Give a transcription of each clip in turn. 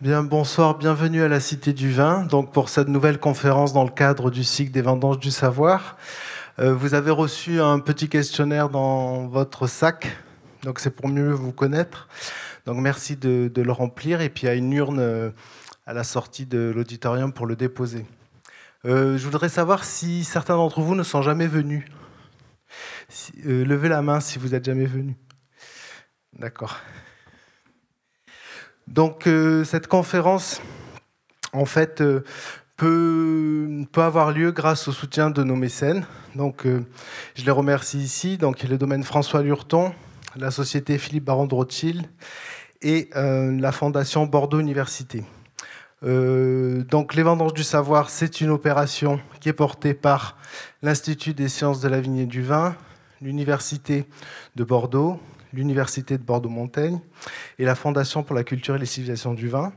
Bien, bonsoir, bienvenue à la Cité du Vin, donc pour cette nouvelle conférence dans le cadre du cycle des vendanges du savoir. Euh, vous avez reçu un petit questionnaire dans votre sac, donc c'est pour mieux vous connaître. Donc merci de, le remplir et puis a une urne euh, à la sortie de l'auditorium pour le déposer. Euh, je voudrais savoir si certains d'entre vous ne sont jamais venus. levez la main si vous êtes jamais venus. D'accord. Donc euh, cette conférence, en fait, euh, peut, avoir lieu grâce au soutien de nos mécènes. Donc euh, je les remercie ici. Donc le domaine François Lurton, la société Philippe Baron de et la fondation Bordeaux Université. donc les vendanges du savoir, c'est une opération qui est portée par l'Institut des sciences de la vigne et du vin, l'Université de Bordeaux, l'Université de Bordeaux-Montaigne et la Fondation pour la culture et les civilisations du vin.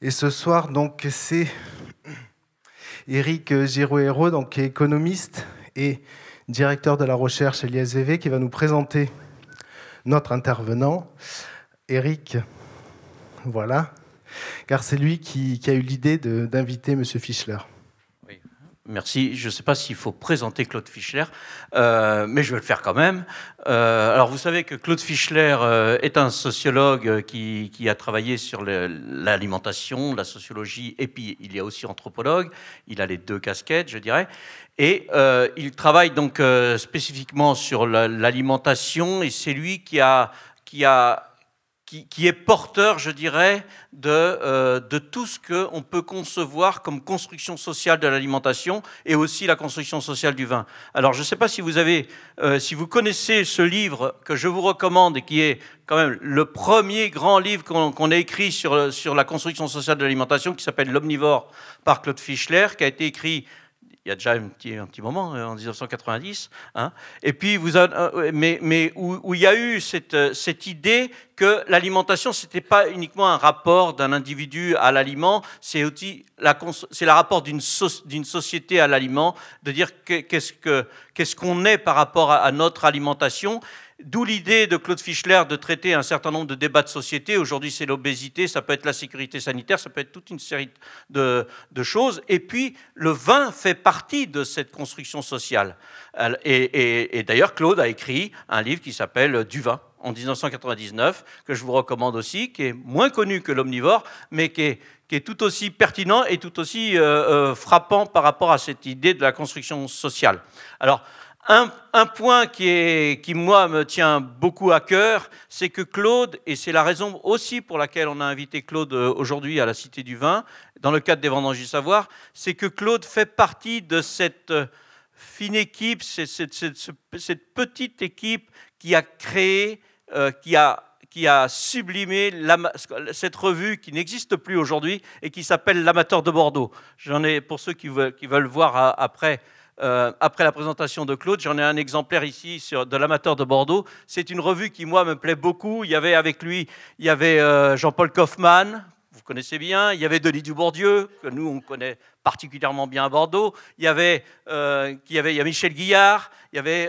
Et ce soir, donc, c'est Eric Girouero, donc, économiste et directeur de la recherche à l'ISVV, qui va nous présenter notre intervenant. Eric, voilà, car c'est lui qui, qui, a eu l'idée d'inviter M. Fischler. Merci. Je ne sais pas s'il faut présenter Claude Fischler, euh, mais je vais le faire quand même. Euh, alors, vous savez que Claude Fischler euh, est un sociologue qui, a travaillé sur l'alimentation, la sociologie, et puis il est aussi anthropologue. Il a les deux casquettes, je dirais. Et il travaille donc spécifiquement sur l'alimentation, et c'est lui qui a, qui a qui, est porteur, je dirais, de, euh, tout ce qu'on peut concevoir comme construction sociale de l'alimentation et aussi la construction sociale du vin. Alors, je ne sais pas si vous avez, euh, si vous connaissez ce livre que je vous recommande et qui est quand même le premier grand livre qu'on a écrit sur, sur la construction sociale de l'alimentation, qui s'appelle L'omnivore par Claude Fischler, qui a été écrit il y a déjà un petit, moment, euh, en 1990. Hein. Et puis, vous euh, mais, mais où, il y a eu cette, euh, cette idée que l'alimentation, ce n'était pas uniquement un rapport d'un individu à l'aliment, c'est aussi le rapport d'une, d'une société à l'aliment, de dire qu'est-ce, que, qu'est-ce qu'on est par rapport à notre alimentation. D'où l'idée de Claude Fischler de traiter un certain nombre de débats de société. Aujourd'hui, c'est l'obésité, ça peut être la sécurité sanitaire, ça peut être toute une série de, choses. Et puis, le vin fait partie de cette construction sociale. Et, d'ailleurs, Claude a écrit un livre qui s'appelle Du vin en 1999, que je vous recommande aussi, qui est moins connu que l'omnivore, mais qui est, tout aussi pertinent et tout aussi euh, euh, frappant par rapport à cette idée de la construction sociale. Alors, un, point qui, moi, me tient beaucoup à cœur, c'est que Claude, et c'est la raison aussi pour laquelle on a invité Claude euh, aujourd'hui à la Cité du Vin, dans le cadre des Vendanges du Savoir, c'est que Claude fait partie de cette euh, fine équipe, cette, petite équipe qui a créé, euh, qui a qui a sublimé cette revue qui n'existe plus aujourd'hui et qui s'appelle L'Amateur de Bordeaux. J'en ai, pour ceux qui veulent voir après, euh, après la présentation de Claude. J'en ai un exemplaire ici sur, de l'amateur de Bordeaux. C'est une revue qui, moi, me plaît beaucoup. Il y avait avec lui, il y avait euh, Jean-Paul Kaufmann, vous connaissez bien. Il y avait Denis Dubourdieu, que nous, on connaît particulièrement bien à Bordeaux. Il y avait, euh, avait il y a Michel Guillard, il y avait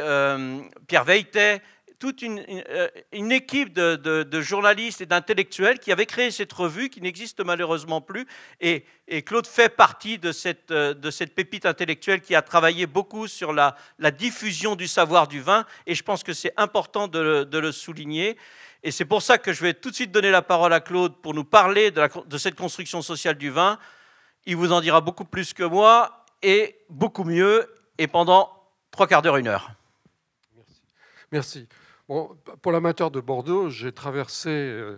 Pierre Veilletet, toute une, euh, équipe de, journalistes et d'intellectuels qui avaient créé cette revue qui n'existe malheureusement plus. Et, Claude fait partie de cette, euh, de cette, pépite intellectuelle qui a travaillé beaucoup sur la, diffusion du savoir du vin. Et je pense que c'est important de, le souligner. Et c'est pour ça que je vais tout de suite donner la parole à Claude pour nous parler de, cette construction sociale du vin. Il vous en dira beaucoup plus que moi et beaucoup mieux et pendant trois quarts d'heure, une heure. Merci pour l'amateur de Bordeaux, j'ai traversé euh,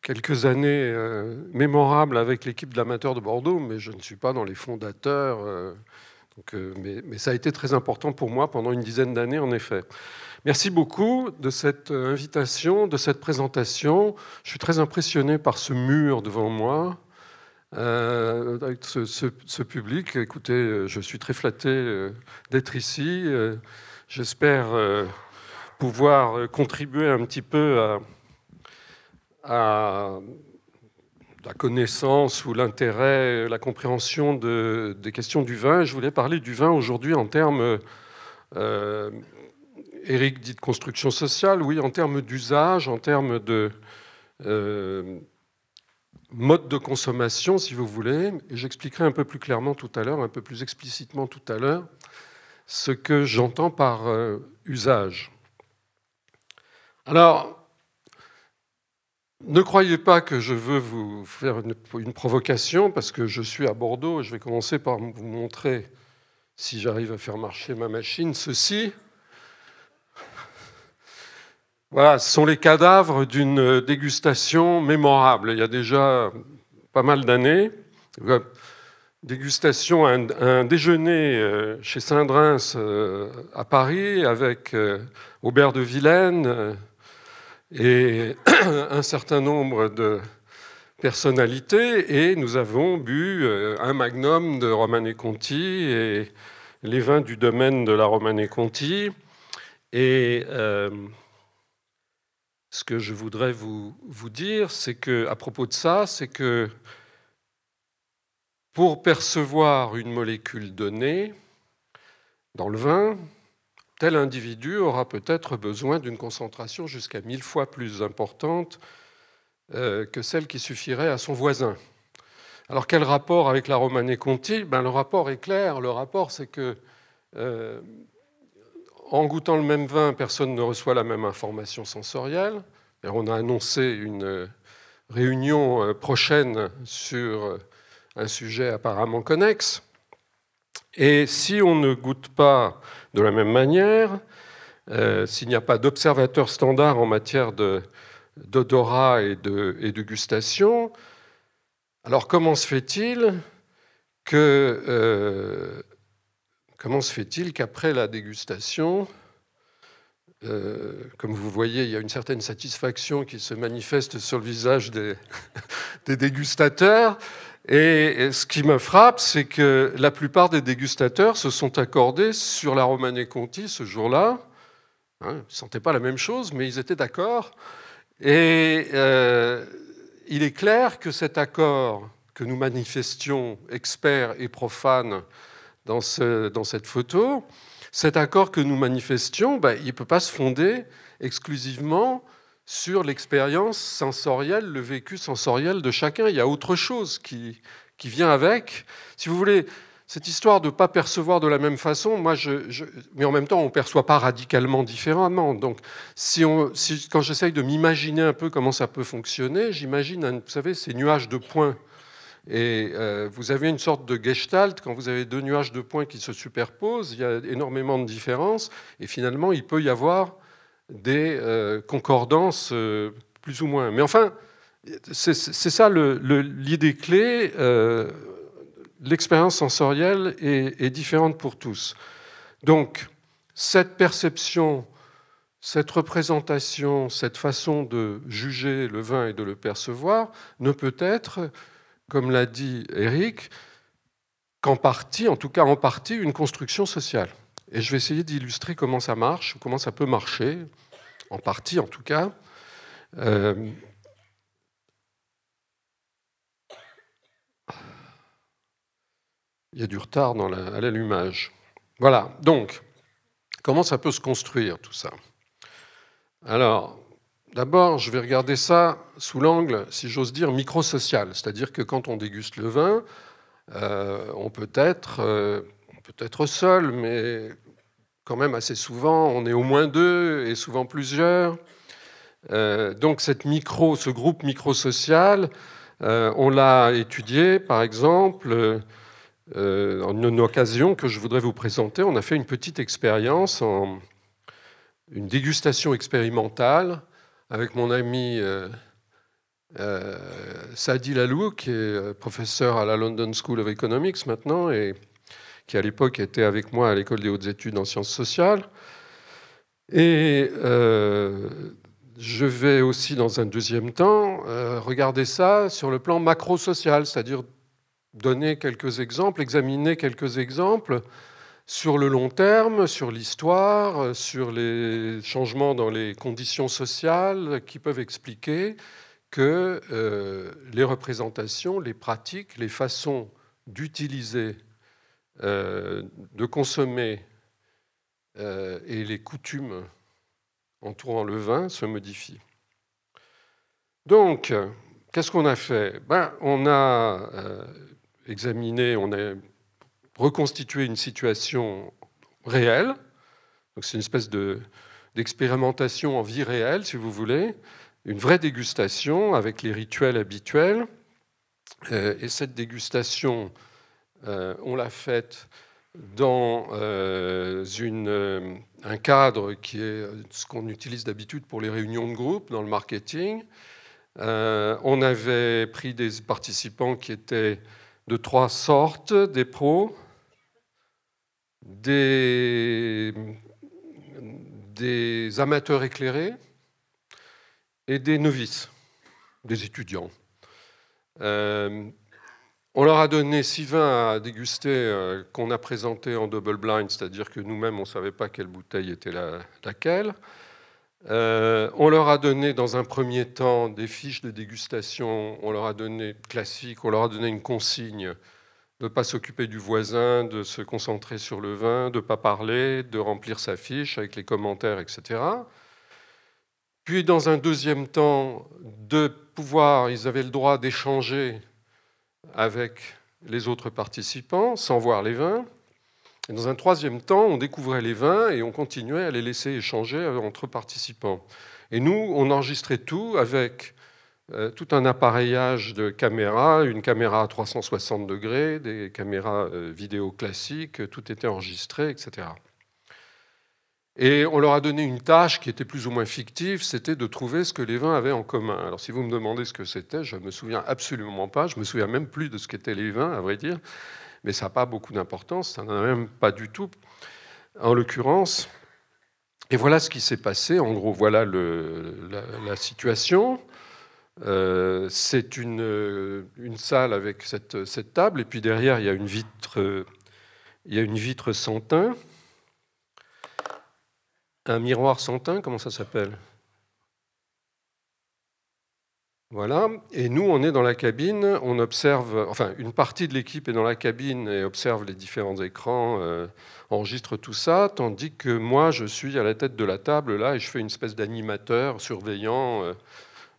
quelques années euh, mémorables avec l'équipe de l'amateur de Bordeaux, mais je ne suis pas dans les fondateurs. Euh, mais, ça a été très important pour moi pendant une dizaine d'années, en effet. Merci beaucoup de cette invitation, de cette présentation. Je suis très impressionné par ce mur devant moi. avec ce, ce, public, écoutez, je suis très flatté d'être ici. J'espère pouvoir euh, contribuer un petit peu à, la connaissance ou l'intérêt, la compréhension de, des questions du vin. Je voulais parler du vin aujourd'hui en termes, euh, Eric dit de construction sociale, oui, en termes d'usage, en termes de, euh, mode de consommation, si vous voulez, et j'expliquerai un peu plus clairement tout à l'heure, un peu plus explicitement tout à l'heure, ce que j'entends par euh, usage. Alors, ne croyez pas que je veux vous faire une, provocation, parce que je suis à Bordeaux et je vais commencer par vous montrer, si j'arrive à faire marcher ma machine, ceci. Voilà, ce sont les cadavres d'une dégustation mémorable. Il y a déjà pas mal d'années. Dégustation, un, un, déjeuner euh, chez Saint-Drins euh, à Paris avec euh, Aubert de Vilaine et un certain nombre de personnalités. Et nous avons bu un magnum de Romanée Conti et les vins du domaine de la Romanée Conti. Et ce que je voudrais vous, vous dire, c'est que, à propos de ça, c'est que pour percevoir une molécule donnée dans le vin, tel individu aura peut-être besoin d'une concentration jusqu'à mille fois plus importante euh, que celle qui suffirait à son voisin. Alors quel rapport avec la Romanée Conti? Ben, Le rapport est clair. Le rapport, c'est que euh, en goûtant le même vin, personne ne reçoit la même information sensorielle. on a annoncé une réunion euh, prochaine sur un sujet apparemment connexe. Et si on ne goûte pas de la même manière, euh, s'il n'y a pas d'observateur standard en matière d'odorat et de, gustation, alors comment se fait-il que Comment se fait-il qu'après la dégustation, euh, comme vous voyez, il y a une certaine satisfaction qui se manifeste sur le visage des, dégustateurs. Et, ce qui me frappe, c'est que la plupart des dégustateurs se sont accordés sur la Romanée Conti ce jour-là. Hein, ils ne sentaient pas la même chose, mais ils étaient d'accord. Et euh, il est clair que cet accord que nous manifestions, experts et profanes, dans, cette photo, cet accord que nous manifestions, ben, il ne peut pas se fonder exclusivement sur l'expérience sensorielle, le vécu sensoriel de chacun. Il y a autre chose qui, qui vient avec. Si vous voulez, cette histoire de ne pas percevoir de la même façon, moi, je, mais en même temps, on ne perçoit pas radicalement différemment. Donc, si on, quand j'essaye de m'imaginer un peu comment ça peut fonctionner, j'imagine, vous savez, ces nuages de points et euh, vous avez une sorte de gestalt, quand vous avez deux nuages de points qui se superposent, il y a énormément de différences, et finalement, il peut y avoir des euh, concordances euh, plus ou moins. Mais enfin, c'est ça l'idée clé. L'expérience sensorielle est, est, différente pour tous. Donc, cette perception, cette représentation, cette façon de juger le vin et de le percevoir ne peut être comme l'a dit Eric, qu'en partie, en tout cas en partie, une construction sociale. Et je vais essayer d'illustrer comment ça marche, comment ça peut marcher, en partie en tout cas. Euh, il y a du retard dans à l'allumage. Voilà, donc, comment ça peut se construire tout ça? Alors, D'abord, je vais regarder ça sous l'angle, si j'ose dire, microsocial. C'est-à-dire que quand on déguste le vin, euh, on, peut être, euh, peut être seul, mais quand même assez souvent, on est au moins deux et souvent plusieurs. Euh, donc cette micro, ce groupe microsocial, on l'a étudié, par exemple, en une occasion que je voudrais vous présenter. On a fait une petite expérience, en, une dégustation expérimentale avec mon ami euh, euh, Sadi Lalou, qui est euh, professeur à la London School of Economics maintenant, et qui à l'époque était avec moi à l'école des hautes études en sciences sociales. Et je vais aussi, dans un deuxième temps, regarder ça sur le plan macro-social, c'est-à-dire donner quelques exemples, examiner quelques exemples sur le long terme, sur l'histoire, sur les changements dans les conditions sociales qui peuvent expliquer que euh, les représentations, les pratiques, les façons d'utiliser, euh, de consommer euh, et les coutumes entourant le vin se modifient. Donc, qu'est-ce qu'on a fait? Ben, On a examiné, on a reconstitué une situation réelle. c'est une espèce d'expérimentation en vie réelle, si vous voulez, une vraie dégustation avec les rituels habituels. Euh, et cette dégustation, euh, on l'a faite dans euh, une, un cadre qui est ce qu'on utilise d'habitude pour les réunions de groupe dans le marketing. on avait pris des participants qui étaient de trois sortes, des pros, des, amateurs éclairés et des novices, des étudiants. Euh, on leur a donné six vins à déguster euh, qu'on a présentés en double blind, c'est-à-dire que nous-mêmes, on ne savait pas quelle bouteille était laquelle. Euh, on leur a donné dans un premier temps des fiches de dégustation, on leur a donné classique, on leur a donné une consigne de ne pas s'occuper du voisin, de se concentrer sur le vin, de ne pas parler, de remplir sa fiche avec les commentaires, etc. Puis dans un deuxième temps, de pouvoir, ils avaient le droit d'échanger avec les autres participants sans voir les vins. Et dans un troisième temps, on découvrait les vins et on continuait à les laisser échanger entre participants. Et nous, on enregistrait tout avec euh, tout un appareillage de caméras, une caméra à 360 degrés, des caméras euh, vidéo classiques, tout était enregistré, etc. Et on leur a donné une tâche qui était plus ou moins fictive, c'était de trouver ce que les vins avaient en commun. Alors si vous me demandez ce que c'était, je ne me souviens absolument pas, je me souviens même plus de ce qu'étaient les vins, à vrai dire mais ça n'a pas beaucoup d'importance, ça n'en a même pas du tout, en l'occurrence. Et voilà ce qui s'est passé, en gros, voilà la, situation. Euh, c'est une, une, salle avec cette, cette, table, et puis derrière, il y a une vitre, il y a une vitre sans teint. Un miroir sans teint, comment ça s'appelle? Voilà. Et nous, on est dans la cabine, on observe, enfin, une partie de l'équipe est dans la cabine et observe les différents écrans, euh, enregistre tout ça, tandis que moi, je suis à la tête de la table là et je fais une espèce d'animateur surveillant, euh,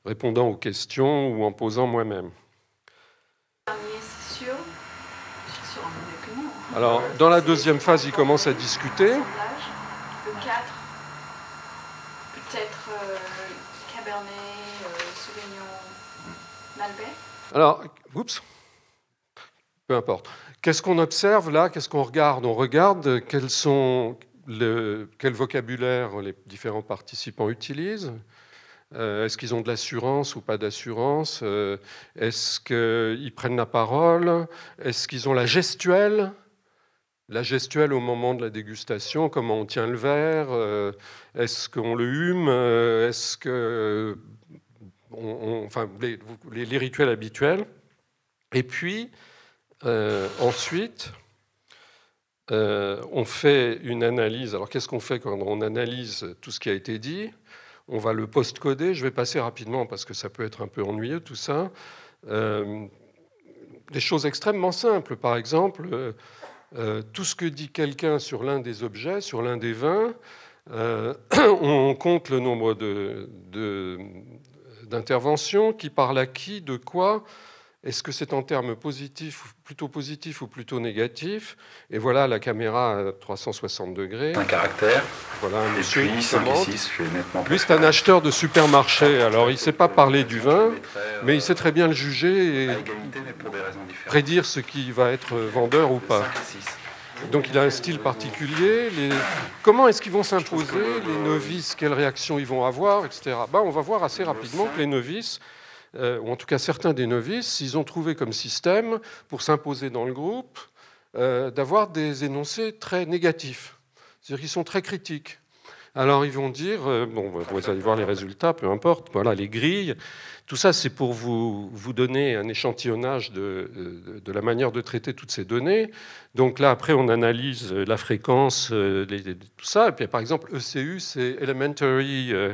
répondant aux questions ou en posant moi-même. Alors, dans la deuxième phase, ils commencent à discuter. Alors, oups, peu importe. Qu'est-ce qu'on observe là? Qu'est-ce qu'on regarde? On regarde quels quel vocabulaire les différents participants utilisent. Euh, est-ce qu'ils ont de l'assurance ou pas d'assurance? Euh, Est-ce qu'ils prennent la parole? Est-ce qu'ils ont la gestuelle? La gestuelle au moment de la dégustation, comment on tient le verre? Euh, Est-ce qu'on le hume? Est-ce que enfin, les, rituels habituels. Et puis, euh, ensuite, euh, on fait une analyse. Alors, qu'est-ce qu'on fait quand on analyse tout ce qui a été dit? On va le post-coder. Je vais passer rapidement parce que ça peut être un peu ennuyeux, tout ça. Euh, des choses extrêmement simples. Par exemple, tout ce que dit quelqu'un sur l'un des objets, sur l'un des vins, on compte le nombre de, d'intervention, qui parle à qui, de quoi, est-ce que c'est en termes positifs, plutôt positifs ou plutôt négatifs? Et voilà la caméra à 360 degrés. Un caractère. Voilà un monsieur puis, 5 et 6, je vais nettement Lui, c'est un acheteur de supermarché. Alors, il ne sait pas parler du vin, mais il sait très bien le juger et prédire ce qui va être vendeur ou pas. 5 et 6. Donc il a un style particulier. Comment est-ce qu'ils vont s'imposer Les novices, quelles réactions ils vont avoir, etc. Ben, on va voir assez rapidement que les novices, euh, ou en tout cas certains des novices, ils ont trouvé comme système, pour s'imposer dans le groupe, euh, d'avoir des énoncés très négatifs. C'est-à-dire qu'ils sont très critiques. Alors ils vont dire, euh, bon, vous allez voir les résultats, peu importe, voilà les grilles. Tout ça, c'est pour vous, vous donner un échantillonnage de, de, la manière de traiter toutes ces données. Donc là, après, on analyse la fréquence, euh, tout ça. Et puis, par exemple, ECU, c'est Elementary, euh,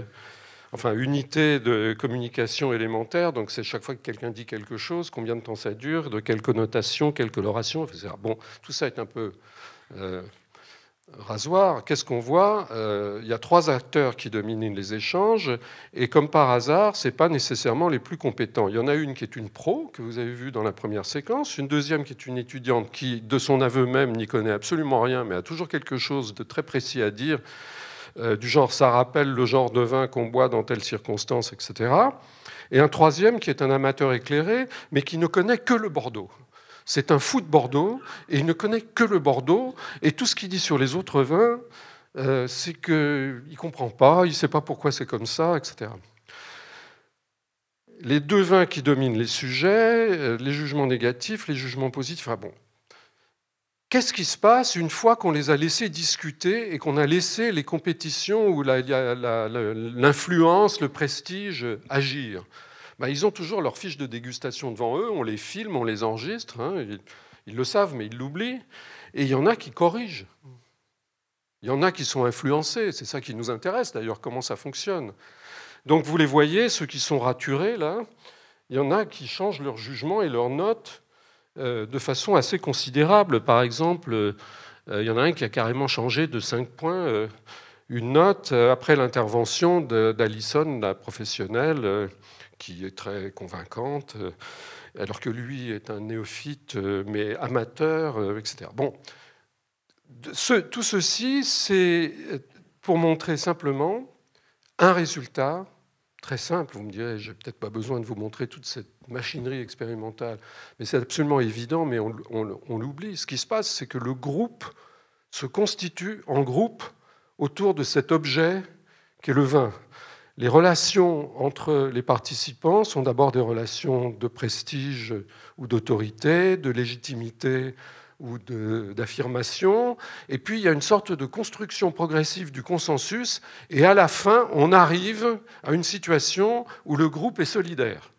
enfin, unité de communication élémentaire. Donc, c'est chaque fois que quelqu'un dit quelque chose, combien de temps ça dure, de quelle connotation, quelle coloration, etc. Bon, tout ça est un peu rasoir, qu'est-ce qu'on voit euh, Il y a trois acteurs qui dominent les échanges, et comme par hasard, ce n'est pas nécessairement les plus compétents. Il y en a une qui est une pro, que vous avez vue dans la première séquence, une deuxième qui est une étudiante qui, de son aveu même, n'y connaît absolument rien, mais a toujours quelque chose de très précis à dire, euh, du genre ça rappelle le genre de vin qu'on boit dans telle circonstance, etc. Et un troisième qui est un amateur éclairé, mais qui ne connaît que le Bordeaux. C'est un fou de Bordeaux et il ne connaît que le Bordeaux. Et tout ce qu'il dit sur les autres vins, euh, c'est qu'il ne comprend pas, il ne sait pas pourquoi c'est comme ça, etc. Les deux vins qui dominent les sujets, euh, les jugements négatifs, les jugements positifs. Ah bon. Qu'est-ce qui se passe une fois qu'on les a laissés discuter et qu'on a laissé les compétitions ou l'influence, le prestige agir? Bah, ils ont toujours leur fiche de dégustation devant eux, on les filme, on les enregistre, hein, ils, le savent, mais ils l'oublient. Et il y en a qui corrigent. Il y en a qui sont influencés, c'est ça qui nous intéresse d'ailleurs, comment ça fonctionne. Donc vous les voyez, ceux qui sont raturés, là, il y en a qui changent leur jugement et leur note euh, de façon assez considérable. Par exemple, euh, il y en a un qui a carrément changé de 5 points euh, une note après l'intervention d'Alison, la professionnelle qui est très convaincante, euh, alors que lui est un néophyte, euh, mais amateur, euh, etc. Bon, tout ceci, c'est pour montrer simplement un résultat très simple. Vous me direz, j'ai peut-être pas besoin de vous montrer toute cette machinerie expérimentale, mais c'est absolument évident, mais on, on l'oublie. Ce qui se passe, c'est que le groupe se constitue en groupe autour de cet objet qui est le vin. Les relations entre les participants sont d'abord des relations de prestige ou d'autorité, de légitimité ou d'affirmation, et puis il y a une sorte de construction progressive du consensus, et à la fin, on arrive à une situation où le groupe est solidaire.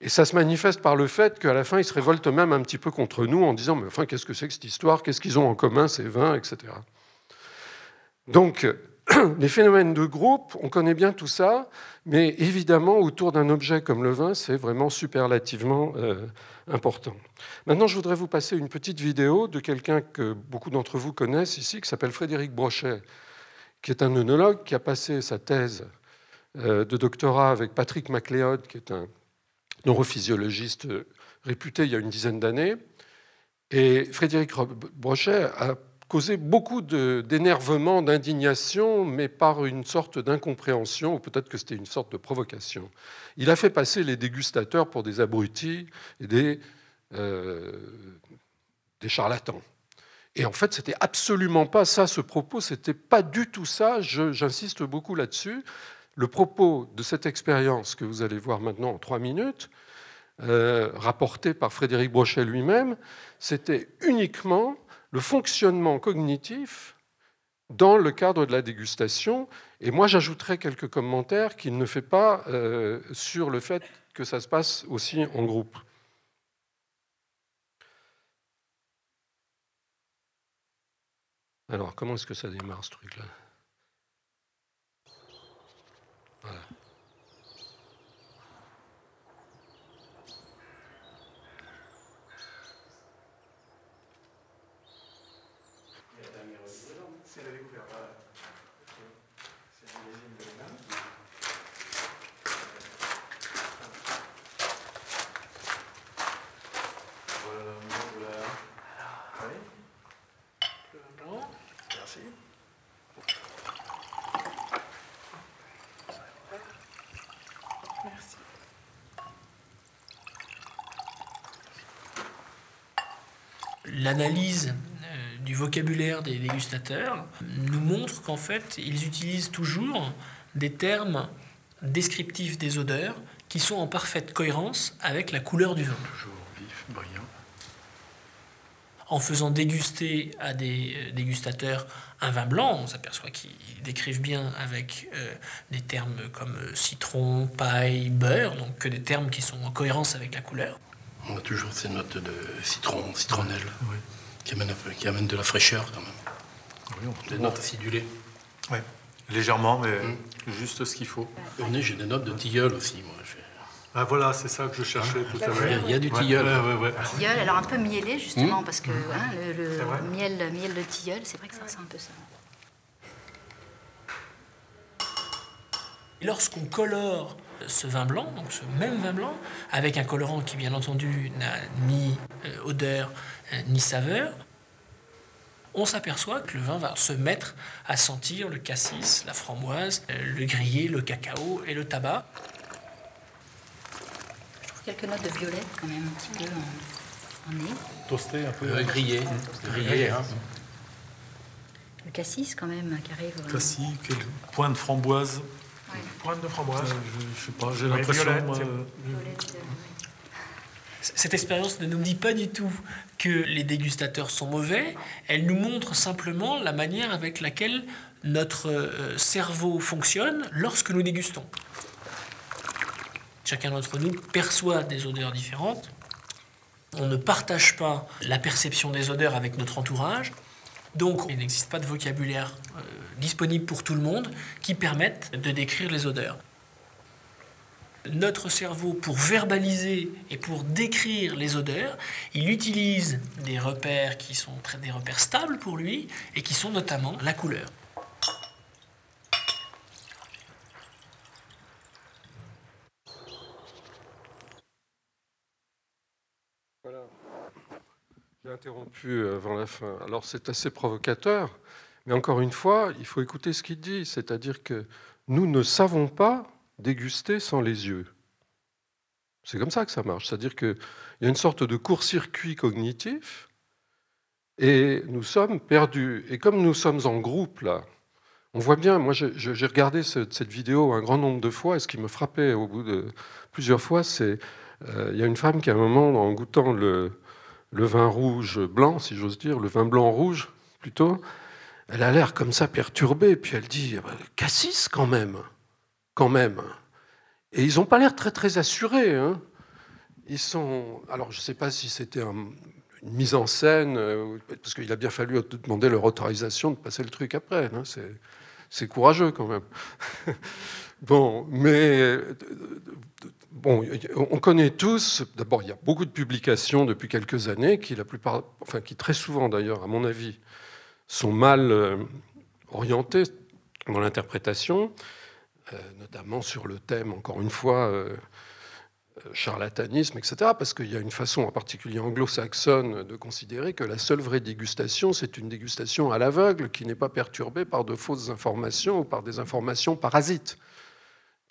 Et ça se manifeste par le fait qu'à la fin, ils se révoltent même un petit peu contre nous en disant, mais enfin, qu'est-ce que c'est que cette histoire? Qu'est-ce qu'ils ont en commun, ces vins, etc. Donc, les phénomènes de groupe, on connaît bien tout ça, mais évidemment, autour d'un objet comme le vin, c'est vraiment superlativement euh, important. Maintenant, je voudrais vous passer une petite vidéo de quelqu'un que beaucoup d'entre vous connaissent ici, qui s'appelle Frédéric Brochet, qui est un œnologue qui a passé sa thèse euh, de doctorat avec Patrick MacLeod, qui est un neurophysiologiste réputé il y a une dizaine d'années. Et Frédéric Brochet a causé beaucoup d'énervement, d'indignation, mais par une sorte d'incompréhension, ou peut-être que c'était une sorte de provocation. Il a fait passer les dégustateurs pour des abrutis et des, euh, charlatans. Et en fait, c'était absolument pas ça ce propos, c'était pas du tout ça, j'insiste beaucoup là-dessus. Le propos de cette expérience que vous allez voir maintenant en trois minutes, euh, rapporté par Frédéric Brochet lui-même, c'était uniquement le fonctionnement cognitif dans le cadre de la dégustation. Et moi, j'ajouterai quelques commentaires qu'il ne fait pas euh, sur le fait que ça se passe aussi en groupe. Alors, comment est-ce que ça démarre ce truc-là? L'analyse euh, du vocabulaire des dégustateurs nous montre qu'en fait, ils utilisent toujours des termes descriptifs des odeurs qui sont en parfaite cohérence avec la couleur du vin. Toujours vif, brillant. En faisant déguster à des euh, dégustateurs un vin blanc, on s'aperçoit qu'ils décrivent bien avec euh, des termes comme citron, paille, beurre, donc que des termes qui sont en cohérence avec la couleur. On a toujours ces notes de citron, citronnelle, qui, amènent, qui amènent de la fraîcheur quand même. des notes acidulées. Oui, légèrement, mais mm. juste ce qu'il faut. Au nez, j'ai des notes de tilleul aussi, moi. Ah voilà, c'est ça que je cherchais tout à l'heure. Il y a du tilleul. Ouais, ouais, ouais. Tilleul, alors un peu mielé justement, Hmm. parce que hein, le, le miel, miel de tilleul, c'est vrai que ça c'est un peu ça. Lorsqu'on colore ce vin blanc, donc ce même vin blanc, avec un colorant qui bien entendu n'a ni euh, odeur euh, ni saveur, on s'aperçoit que le vin va se mettre à sentir le cassis, la framboise, euh, le grillé, le cacao et le tabac. Je trouve quelques notes de violette quand même, un petit peu en, en nez. Toasté un peu. Euh, grillé. Grillé, hein. Le cassis quand même qui arrive. Cassis, quel point de framboise. Ouais, Pointe de framboise. Je, je sais pas, j'ai Ouais, l'impression. violette, moi, c'est- violette, Cette expérience ne nous dit pas du tout que les dégustateurs sont mauvais, elle nous montre simplement la manière avec laquelle notre euh, cerveau fonctionne lorsque nous dégustons. Chacun d'entre nous perçoit des odeurs différentes. On ne partage pas la perception des odeurs avec notre entourage. Donc, il n'existe pas de vocabulaire euh, disponible pour tout le monde qui permette de décrire les odeurs notre cerveau, pour verbaliser et pour décrire les odeurs, il utilise des repères qui sont des repères stables pour lui et qui sont notamment la couleur. Voilà. J'ai interrompu euh, avant la fin. Alors c'est assez provocateur, mais encore une fois, il faut écouter ce qu'il dit, c'est-à-dire que nous ne savons pas déguster sans les yeux. C'est comme ça que ça marche, c'est-à-dire qu'il y a une sorte de court-circuit cognitif et nous sommes perdus. Et comme nous sommes en groupe là, on voit bien, moi j'ai regardé ce- cette vidéo un grand nombre de fois et ce qui me frappait au bout de plusieurs fois, c'est euh, il y a une femme qui, à un moment, en goûtant le, le vin rouge blanc, si j'ose dire, le vin blanc rouge plutôt, elle a l'air comme ça perturbée, puis elle dit Ah ben, Cassis quand même, quand même. Et ils n'ont pas l'air très très assurés. hein. Ils sont. Alors je ne sais pas si c'était un- une mise en scène, euh, parce qu'il a bien fallu demander leur autorisation de passer le truc après. hein. C'est courageux quand même. bon, mais Bon, on connaît tous, d'abord il y a beaucoup de publications depuis quelques années qui, la plupart, enfin qui très souvent d'ailleurs, à mon avis, sont mal euh, orientées dans l'interprétation, euh, notamment sur le thème, encore une fois, euh, charlatanisme, etc. Parce qu'il y a une façon en particulier anglo-saxonne de considérer que la seule vraie dégustation, c'est une dégustation à l'aveugle qui n'est pas perturbée par de fausses informations ou par des informations parasites.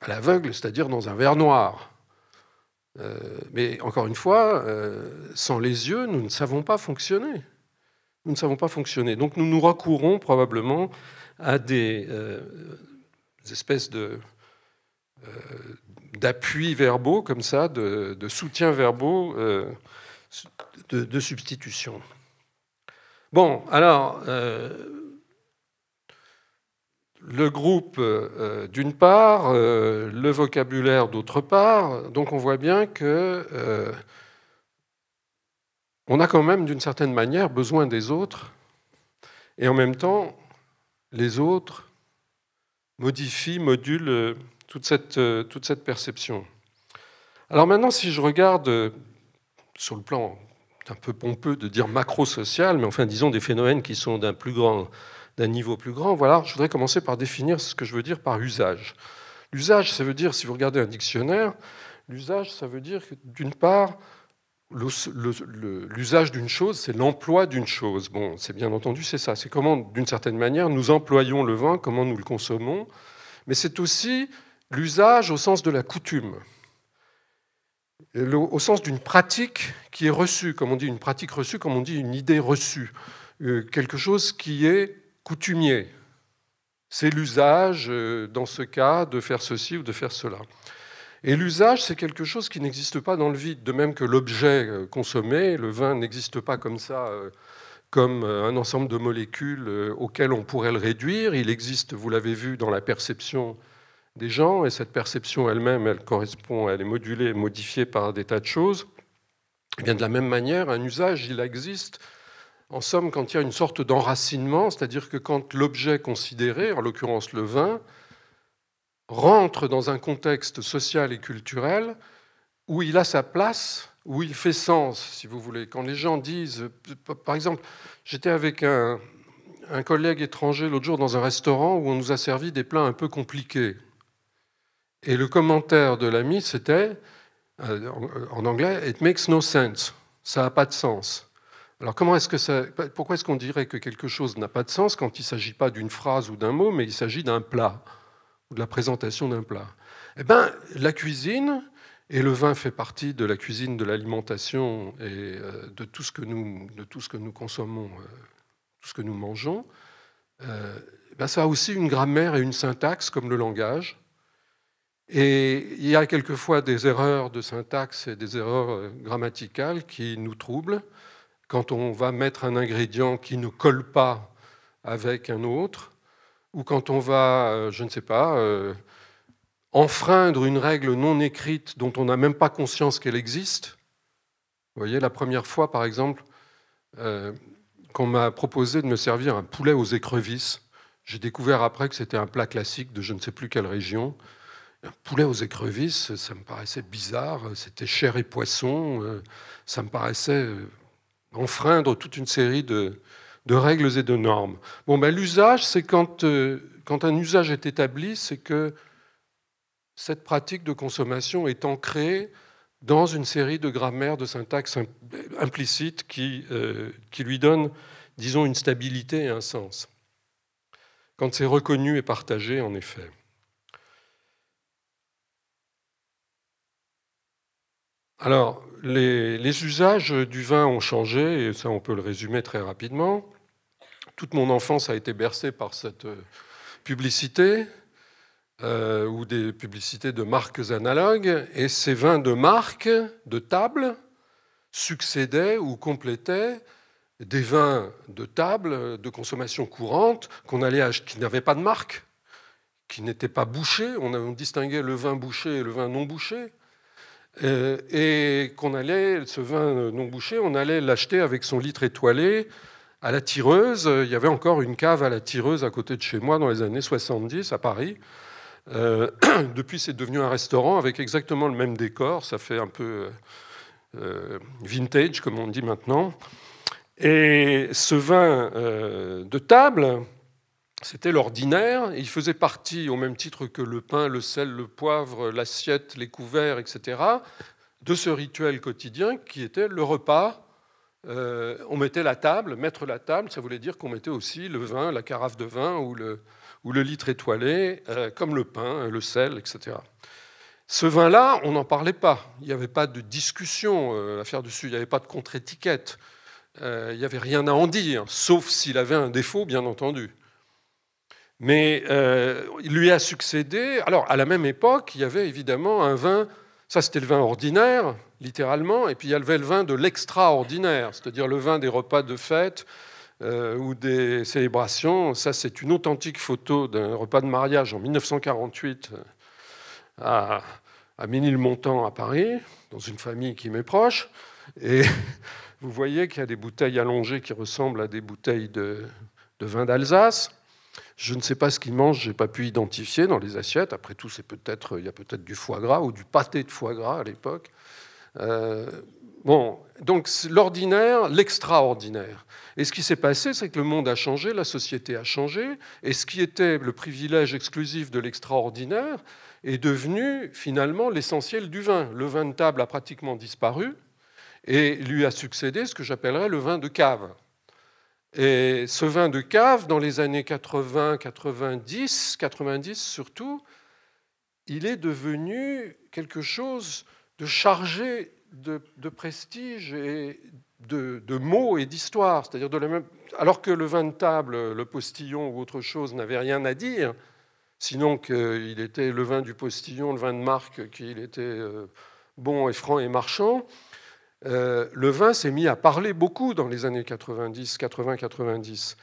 À l'aveugle, c'est-à-dire dans un verre noir. Euh, mais encore une fois, euh, sans les yeux, nous ne savons pas fonctionner. Nous ne savons pas fonctionner. Donc nous nous recourons probablement à des, euh, espèces de d'appuis verbaux comme ça, de, de soutiens verbaux, de, de substitution. Bon, alors, le groupe euh, d'une part, euh, le vocabulaire d'autre part. Donc on voit bien que euh, on a quand même d'une certaine manière besoin des autres, et en même temps, les autres modifient, modulent euh, toute cette, euh, toute cette perception. Alors maintenant, si je regarde euh, sur le plan un peu pompeux de dire macro-social, mais enfin disons des phénomènes qui sont d'un plus grand d'un niveau plus grand. Voilà, je voudrais commencer par définir ce que je veux dire par usage. L'usage, ça veut dire, si vous regardez un dictionnaire, l'usage, ça veut dire que d'une part, l'usage d'une chose, c'est l'emploi d'une chose. Bon, c'est bien entendu, c'est ça. C'est comment, d'une certaine manière, nous employons le vin, comment nous le consommons, mais c'est aussi l'usage au sens de la coutume, au sens d'une pratique qui est reçue, comme on dit une pratique reçue, comme on dit une idée reçue, euh, quelque chose qui est coutumier. C'est l'usage, dans ce cas, de faire ceci ou de faire cela. Et l'usage, c'est quelque chose qui n'existe pas dans le vide, de même que l'objet consommé, le vin n'existe pas comme ça, comme un ensemble de molécules auxquelles on pourrait le réduire. Il existe, vous l'avez vu, dans la perception des gens, et cette perception elle-même, elle correspond, elle est modulée, modifiée par des tas de choses. Bien de la même manière, un usage, il existe en somme, quand il y a une sorte d'enracinement, c'est-à-dire que quand l'objet considéré, en l'occurrence le vin, rentre dans un contexte social et culturel où il a sa place, où il fait sens, si vous voulez. Quand les gens disent, par exemple, j'étais avec un, collègue étranger l'autre jour dans un restaurant où on nous a servi des plats un peu compliqués. Et le commentaire de l'ami, c'était, euh, en anglais, It makes no sense. Ça n'a pas de sens. Alors comment est-ce que ça, pourquoi est-ce qu'on dirait que quelque chose n'a pas de sens quand il ne s'agit pas d'une phrase ou d'un mot, mais il s'agit d'un plat ou de la présentation d'un plat? Eh bien, la cuisine, et le vin fait partie de la cuisine, de l'alimentation et euh, de tout ce que nous, consommons, euh, tout ce que nous mangeons. Eh ben, ça a aussi une grammaire et une syntaxe comme le langage. Et il y a quelquefois des erreurs de syntaxe et des erreurs euh, grammaticales qui nous troublent quand on va mettre un ingrédient qui ne colle pas avec un autre, ou quand on va, euh, je ne sais pas, euh, enfreindre une règle non écrite dont on n'a même pas conscience qu'elle existe. Vous voyez, la première fois, par exemple, qu'on m'a proposé de me servir un poulet aux écrevisses, j'ai découvert après que c'était un plat classique de je ne sais plus quelle région. Un poulet aux écrevisses, ça me paraissait bizarre, c'était chair et poisson, euh, ça me paraissait euh, enfreindre toute une série de, règles et de normes. Bon, ben, l'usage, c'est quand, euh, quand un usage est établi, c'est que cette pratique de consommation est ancrée dans une série de grammaires, de syntaxe implicites qui, qui lui donnent, disons, une stabilité et un sens. Quand c'est reconnu et partagé, en effet. Alors, les, usages du vin ont changé, et ça on peut le résumer très rapidement. Toute mon enfance a été bercée par cette euh, publicité, euh, ou des publicités de marques analogues, et ces vins de marque, de table, succédaient ou complétaient des vins de table, de consommation courante, qu'on allait qui n'avaient pas de marque, qui n'étaient pas bouchés. On distinguait le vin bouché et le vin non bouché. Euh, et qu'on allait, ce vin non bouché, on allait l'acheter avec son litre étoilé à la tireuse. Il y avait encore une cave à la tireuse à côté de chez moi dans les années 70 à Paris. Euh, depuis, c'est devenu un restaurant avec exactement le même décor. Ça fait un peu euh, vintage, comme on dit maintenant. Et ce vin de table, c'était l'ordinaire. Il faisait partie, au même titre que le pain, le sel, le poivre, l'assiette, les couverts, etc., de ce rituel quotidien qui était le repas. Euh, on mettait la table, mettre la table, ça voulait dire qu'on mettait aussi le vin, la carafe de vin ou le, litre étoilé, euh, comme le pain, le sel, etc. Ce vin-là, on n'en parlait pas. Il n'y avait pas de discussion euh, à faire dessus, il n'y avait pas de contre-étiquette. il n'y avait rien à en dire, sauf s'il avait un défaut, bien entendu. Mais euh, il lui a succédé. Alors, à la même époque, il y avait évidemment un vin. Ça, c'était le vin ordinaire, littéralement. Et puis, il y avait le vin de l'extraordinaire, c'est-à-dire le vin des repas de fête euh, ou des célébrations. Ça, c'est une authentique photo d'un repas de mariage en 1948 euh, à, à Ménilmontant, à Paris, dans une famille qui m'est proche. Et vous voyez qu'il y a des bouteilles allongées qui ressemblent à des bouteilles de vin d'Alsace. Je ne sais pas ce qu'ils mangent, je n'ai pas pu identifier dans les assiettes. Après tout, c'est peut-être, il y a peut-être du foie gras ou du pâté de foie gras à l'époque. Euh, bon, donc l'ordinaire, l'extraordinaire. Et ce qui s'est passé, c'est que le monde a changé, la société a changé, et ce qui était le privilège exclusif de l'extraordinaire est devenu finalement l'essentiel du vin. Le vin de table a pratiquement disparu, et lui a succédé ce que j'appellerais le vin de cave. Et ce vin de cave, dans les années 80, 90, 90 surtout, il est devenu quelque chose de chargé de, prestige et de, mots et d'histoire. C'est-à-dire de la même... alors que le vin de table, le postillon ou autre chose n'avait rien à dire, sinon qu'il était le vin du postillon, le vin de marque, qu'il était euh, bon et franc et marchand. Euh, le vin s'est mis à parler beaucoup dans les années 90, 80-90.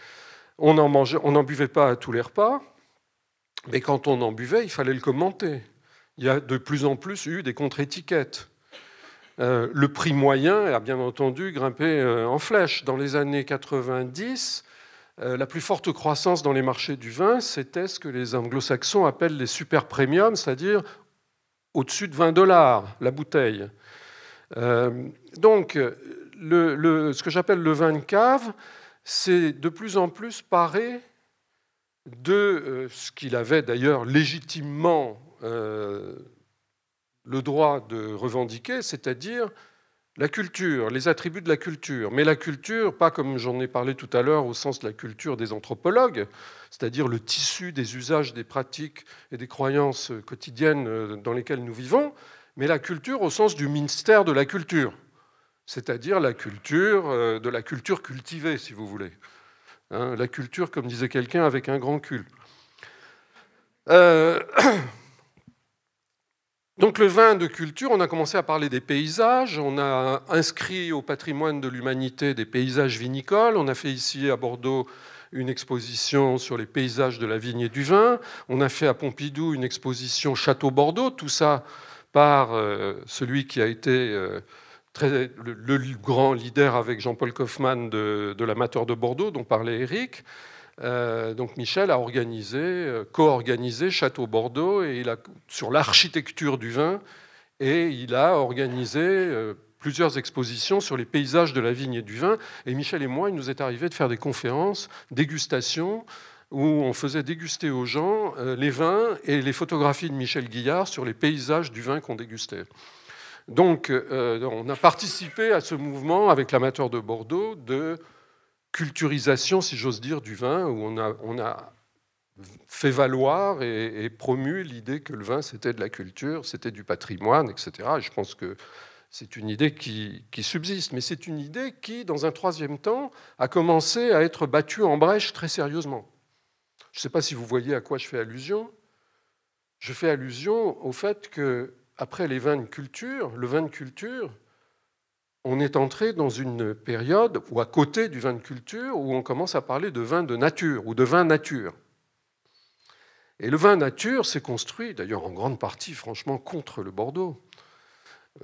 On n'en buvait pas à tous les repas, mais quand on en buvait, il fallait le commenter. Il y a de plus en plus eu des contre-étiquettes. Euh, le prix moyen a bien entendu grimpé euh, en flèche. Dans les années 90, la plus forte croissance dans les marchés du vin, c'était ce que les anglo-saxons appellent les super premiums, c'est-à-dire au-dessus de 20 dollars la bouteille. Euh, donc, ce que j'appelle le vin de cave, c'est de plus en plus paré de euh, ce qu'il avait d'ailleurs légitimement euh, le droit de revendiquer, c'est-à-dire la culture, les attributs de la culture. Mais la culture, pas comme j'en ai parlé tout à l'heure au sens de la culture des anthropologues, c'est-à-dire le tissu des usages, des pratiques et des croyances quotidiennes dans lesquelles nous vivons, mais la culture au sens du ministère de la culture, c'est-à-dire la culture de la culture cultivée, si vous voulez. Hein, la culture, comme disait quelqu'un, avec un grand cul. Euh, donc le vin de culture, on a commencé à parler des paysages, on a inscrit au patrimoine de l'humanité des paysages vinicoles, on a fait ici à Bordeaux une exposition sur les paysages de la vigne et du vin, on a fait à Pompidou une exposition Château Bordeaux, tout ça par euh, celui qui a été... Euh, le, grand leader avec Jean-Paul Kaufmann de, l'amateur de Bordeaux, dont parlait Eric. Euh, donc Michel a organisé, co-organisé Château Bordeaux et il a, sur l'architecture du vin et il a organisé plusieurs expositions sur les paysages de la vigne et du vin. Et Michel et moi, il nous est arrivé de faire des conférences, dégustations, où on faisait déguster aux gens les vins et les photographies de Michel Guillard sur les paysages du vin qu'on dégustait. Donc, euh, on a participé à ce mouvement avec l'amateur de Bordeaux de culturisation, si j'ose dire, du vin, où on a, fait valoir et, promu l'idée que le vin, c'était de la culture, c'était du patrimoine, etc. Et je pense que c'est une idée qui subsiste, mais c'est une idée qui, dans un troisième temps, a commencé à être battue en brèche très sérieusement. Je ne sais pas si vous voyez à quoi je fais allusion. Je fais allusion au fait que après les vins de culture, le vin de culture, on est entré dans une période, ou à côté du vin de culture, où on commence à parler de vin de nature ou de vin nature. Et le vin nature s'est construit, d'ailleurs en grande partie, franchement, contre le Bordeaux.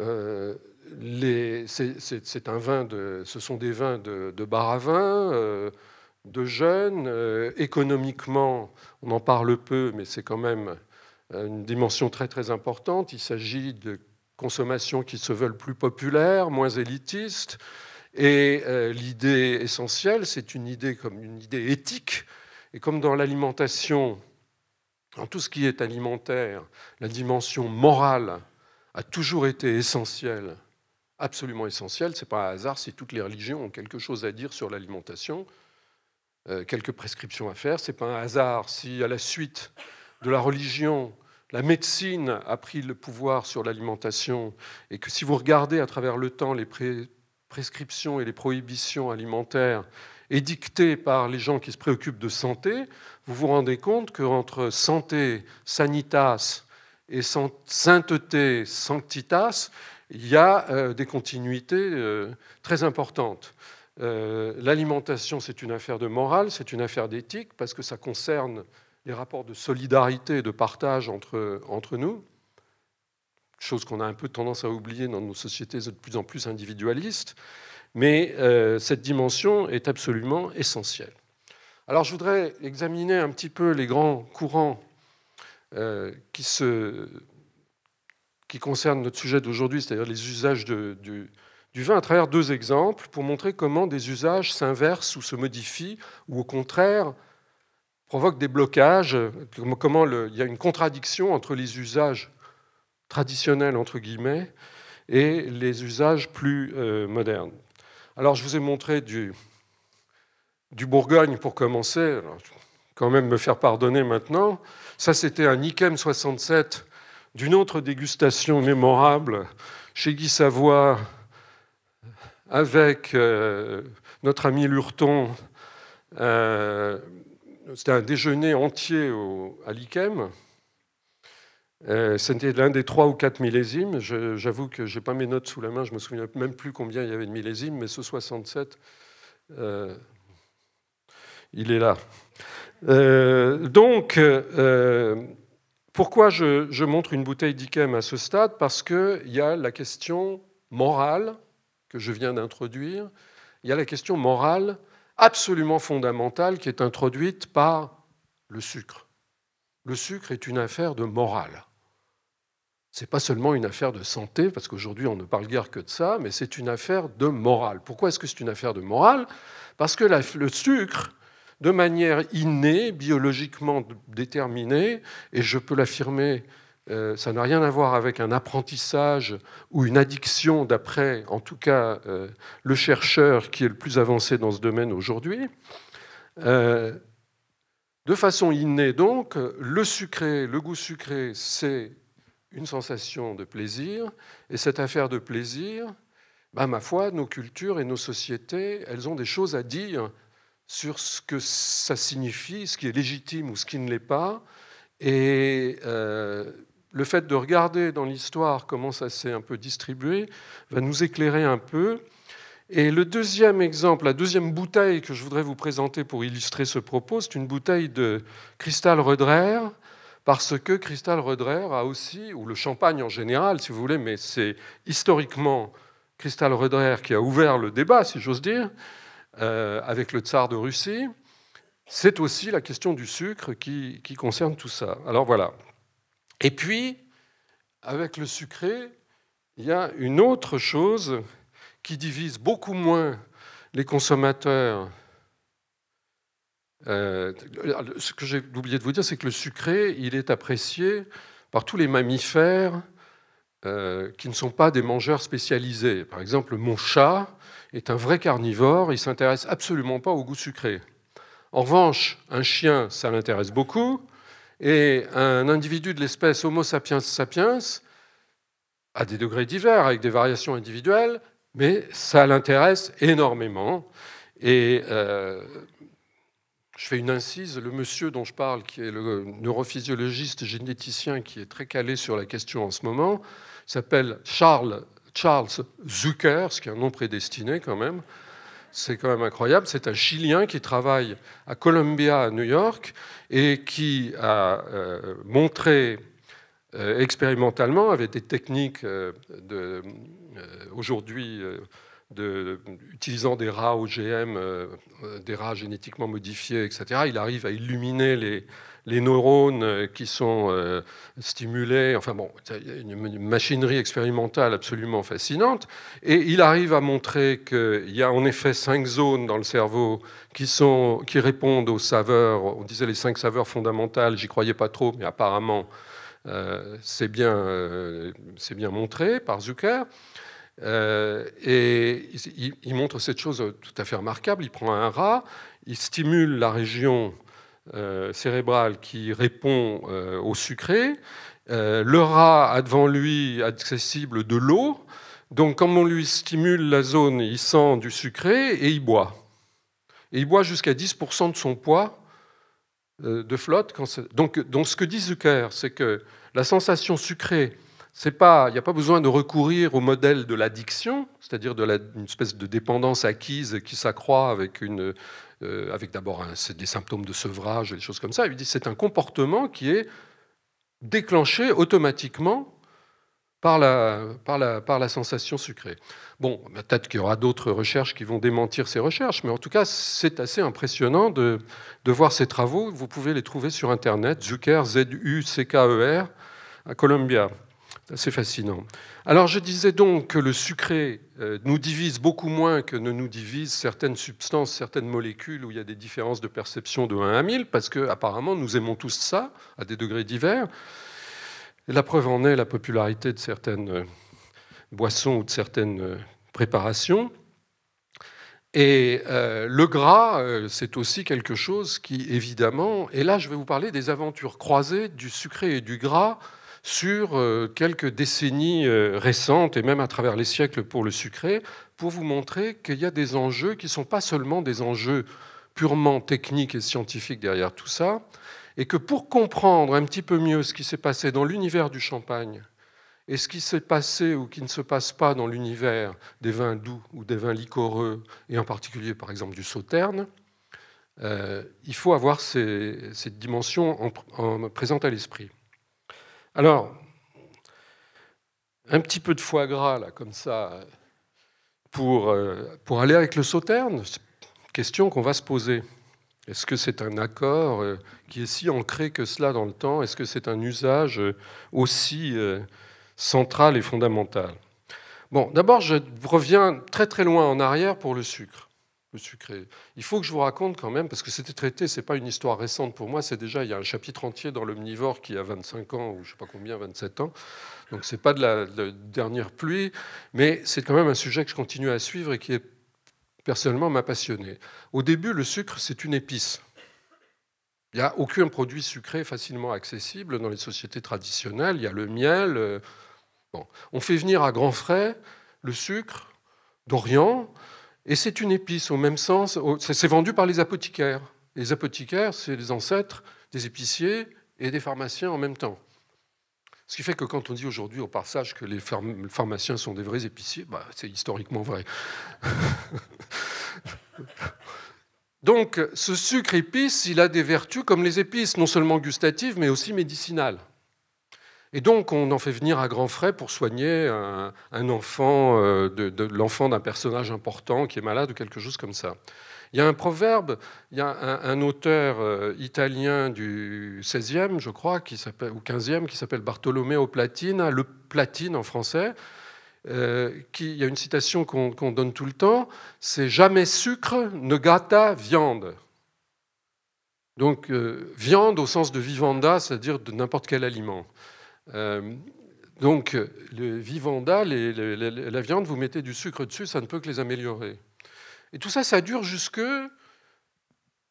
Euh, c'est un vin de, ce sont des vins de, bar à vin, euh, de jeunes. Euh, économiquement, on en parle peu, mais c'est quand même euh, une dimension très très importante. Il s'agit de consommations qui se veulent plus populaires, moins élitistes. Et euh, l'idée essentielle, c'est une idée comme une idée éthique. Et comme dans l'alimentation, dans tout ce qui est alimentaire, la dimension morale a toujours été essentielle, absolument essentielle. Ce n'est pas un hasard si toutes les religions ont quelque chose à dire sur l'alimentation, quelques prescriptions à faire. Ce n'est pas un hasard si à la suite de la religion, la médecine a pris le pouvoir sur l'alimentation et que si vous regardez à travers le temps les prescriptions et les prohibitions alimentaires édictées par les gens qui se préoccupent de santé, vous vous rendez compte qu'entre santé, sanitas et sainteté, sanctitas, il y a euh, des continuités euh, très importantes. Euh, l'alimentation, c'est une affaire de morale, c'est une affaire d'éthique, parce que ça concerne les rapports de solidarité et de partage entre, nous, chose qu'on a un peu tendance à oublier dans nos sociétés de plus en plus individualistes, mais euh, cette dimension est absolument essentielle. Alors je voudrais examiner un petit peu les grands courants euh, qui, se, qui concernent notre sujet d'aujourd'hui, c'est-à-dire les usages du, du vin, à travers deux exemples, pour montrer comment des usages s'inversent ou se modifient, ou au contraire provoque des blocages, comment il y a une contradiction entre les usages traditionnels, entre guillemets, et les usages plus euh, modernes. Alors, je vous ai montré du, du Bourgogne pour commencer. Quand même me faire pardonner maintenant. Ça, c'était un Ikem 67 d'une autre dégustation mémorable chez Guy Savoie avec euh, notre ami Lurton. Euh, c'était un déjeuner entier à l'IKEM. Euh, c'était l'un des trois ou quatre millésimes. J'avoue que je n'ai pas mes notes sous la main, je ne me souviens même plus combien il y avait de millésimes, mais ce 67, euh, il est là. Donc, pourquoi je, je, montre une bouteille d'Ikem à ce stade? Parce qu'il y a la question morale je viens d'introduire, il y a la question morale absolument fondamentale qui est introduite par le sucre. Le sucre est une affaire de morale. c'est pas seulement une affaire de santé, parce qu'aujourd'hui on ne parle guère que de ça, mais c'est une affaire de morale. Pourquoi est-ce que c'est une affaire de morale? Parce que le sucre, de manière innée, biologiquement déterminée, et je peux l'affirmer, euh, ça n'a rien à voir avec un apprentissage ou une addiction, d'après en tout cas euh, le chercheur qui est le plus avancé dans ce domaine aujourd'hui. Euh, de façon innée, donc, le sucré, le goût sucré, c'est une sensation de plaisir. Et cette affaire de plaisir, bah, ma foi, nos cultures et nos sociétés, elles ont des choses à dire sur ce que ça signifie, ce qui est légitime ou ce qui ne l'est pas. Et le fait de regarder dans l'histoire comment ça s'est un peu distribué va nous éclairer un peu. Et le deuxième exemple, la deuxième bouteille que je voudrais vous présenter pour illustrer ce propos, c'est une bouteille de cristal Redrer, parce que Cristal Redrer a aussi, ou le champagne en général, si vous voulez, mais c'est historiquement Cristal Redrer qui a ouvert le débat, si j'ose dire, euh, avec le tsar de Russie. C'est aussi la question du sucre qui concerne tout ça. Alors voilà. Et puis, avec le sucré, il y a une autre chose qui divise beaucoup moins les consommateurs euh, ce que j'ai oublié de vous dire, c'est que le sucré, il est apprécié par tous les mammifères euh, qui ne sont pas des mangeurs spécialisés. Par exemple, mon chat est un vrai carnivore, il s'intéresse absolument pas au goût sucré. En revanche, un chien, ça l'intéresse beaucoup, et un individu de l'espèce Homo sapiens sapiens, à des degrés divers, avec des variations individuelles, mais ça l'intéresse énormément. Et euh, je fais une incise. Le monsieur dont je parle, qui est le neurophysiologiste généticien qui est très calé sur la question en ce moment, s'appelle Charles, Charles Zucker, ce qui est un nom prédestiné quand même. C'est quand même incroyable. C'est un Chilien qui travaille à Columbia, à New York, et qui a euh, montré euh, expérimentalement, avec des techniques euh, aujourd'hui utilisant des rats OGM, des rats génétiquement modifiés, etc., il arrive à illuminer les, les neurones euh, qui sont euh, stimulés. Enfin bon, une machinerie expérimentale absolument fascinante. Et il arrive à montrer qu'il y a en effet cinq zones dans le cerveau qui, sont, qui répondent aux saveurs. On disait les cinq saveurs fondamentales, j'y croyais pas trop, mais apparemment, c'est bien, bien montré par Zucker. Euh, et il, montre cette chose tout à fait remarquable. Il prend un rat, il stimule la région euh, cérébrale qui répond euh, au sucré. le rat a devant lui accessible de l'eau. Donc, comme on lui stimule la zone, il sent du sucré et il boit. Et il boit jusqu'à 10% de son poids de flotte. donc, donc, ce que dit Zucker, c'est que la sensation sucrée il n'y a pas besoin de recourir au modèle de l'addiction, c'est-à-dire de espèce de dépendance acquise qui s'accroît avec, une, euh, avec d'abord des symptômes de sevrage des choses comme ça. Il dit c'est un comportement qui est déclenché automatiquement par la, sensation sucrée. Bon, peut-être qu'il y aura d'autres recherches qui vont démentir ces recherches, mais en tout cas, c'est assez impressionnant de, de voir ces travaux. Vous pouvez les trouver sur Internet, Zucker, Z-U-C-K-E-R, à Columbia. C'est fascinant. Alors je disais donc que le sucré nous divise beaucoup moins que ne nous divisent certaines substances, certaines molécules où il y a des différences de perception de 1 à 1000, parce qu'apparemment nous aimons tous ça à des degrés divers. Et la preuve en est la popularité de certaines euh, boissons ou de certaines euh, préparations. Et le gras, c'est aussi quelque chose qui, évidemment, et là je vais vous parler des aventures croisées du sucré et du gras sur euh, quelques décennies euh, récentes et même à travers les siècles pour le sucré, pour vous montrer qu'il y a des enjeux qui ne sont pas seulement des enjeux purement techniques et scientifiques derrière tout ça, et que pour comprendre un petit peu mieux ce qui s'est passé dans l'univers du champagne, et ce qui s'est passé ou qui ne se passe pas dans l'univers des vins doux ou des vins liquoreux, et en particulier par exemple du sauterne, euh, il faut avoir cette dimension en, présente à l'esprit. Alors, un petit peu de foie gras, là, comme ça, pour, euh, pour aller avec le sauterne, question qu'on va se poser. Est-ce que c'est un accord euh, qui est si ancré que cela dans le temps? Est-ce que c'est un usage euh, aussi centrale et fondamentale. Bon, d'abord, je reviens très très loin en arrière pour le sucre. Le sucré. Il faut que je vous raconte quand même, parce que c'était traité, ce n'est pas une histoire récente pour moi, c'est déjà, il y a un chapitre entier dans l'omnivore qui a 25 ans, ou je sais pas combien, 27 ans. Donc ce n'est pas de la, de la dernière pluie, mais c'est quand même un sujet que je continue à suivre et qui est personnellement m'a passionné. Au début, le sucre, c'est une épice. Il n'y a aucun produit sucré facilement accessible dans les sociétés traditionnelles. Il y a le miel. euh. On fait venir à grands frais le sucre d'Orient, et c'est une épice au même sens. C'est vendu par les apothicaires. Les apothicaires, c'est les ancêtres des épiciers et des pharmaciens en même temps. Ce qui fait que quand on dit aujourd'hui au passage que les pharm- pharmaciens sont des vrais épiciers, bah, c'est historiquement vrai. Donc, ce sucre épice, il a des vertus comme les épices, non seulement gustatives, mais aussi médicinales. Et donc, on en fait venir à grands frais pour soigner un, enfant, euh, de, l'enfant d'un personnage important qui est malade ou quelque chose comme ça. Il y a un proverbe, il y a un, auteur euh, italien du 16e, je crois, ou 15e, qui s'appelle Bartolomeo Platina, le platine en français, euh, il y a une citation qu'on donne tout le temps, c'est jamais sucre ne gâta viande. Donc viande au sens de vivanda, c'est-à-dire de n'importe quel aliment. Euh, donc le vivanda, la viande, vous mettez du sucre dessus, ça ne peut que les améliorer. Et tout ça, ça dure jusque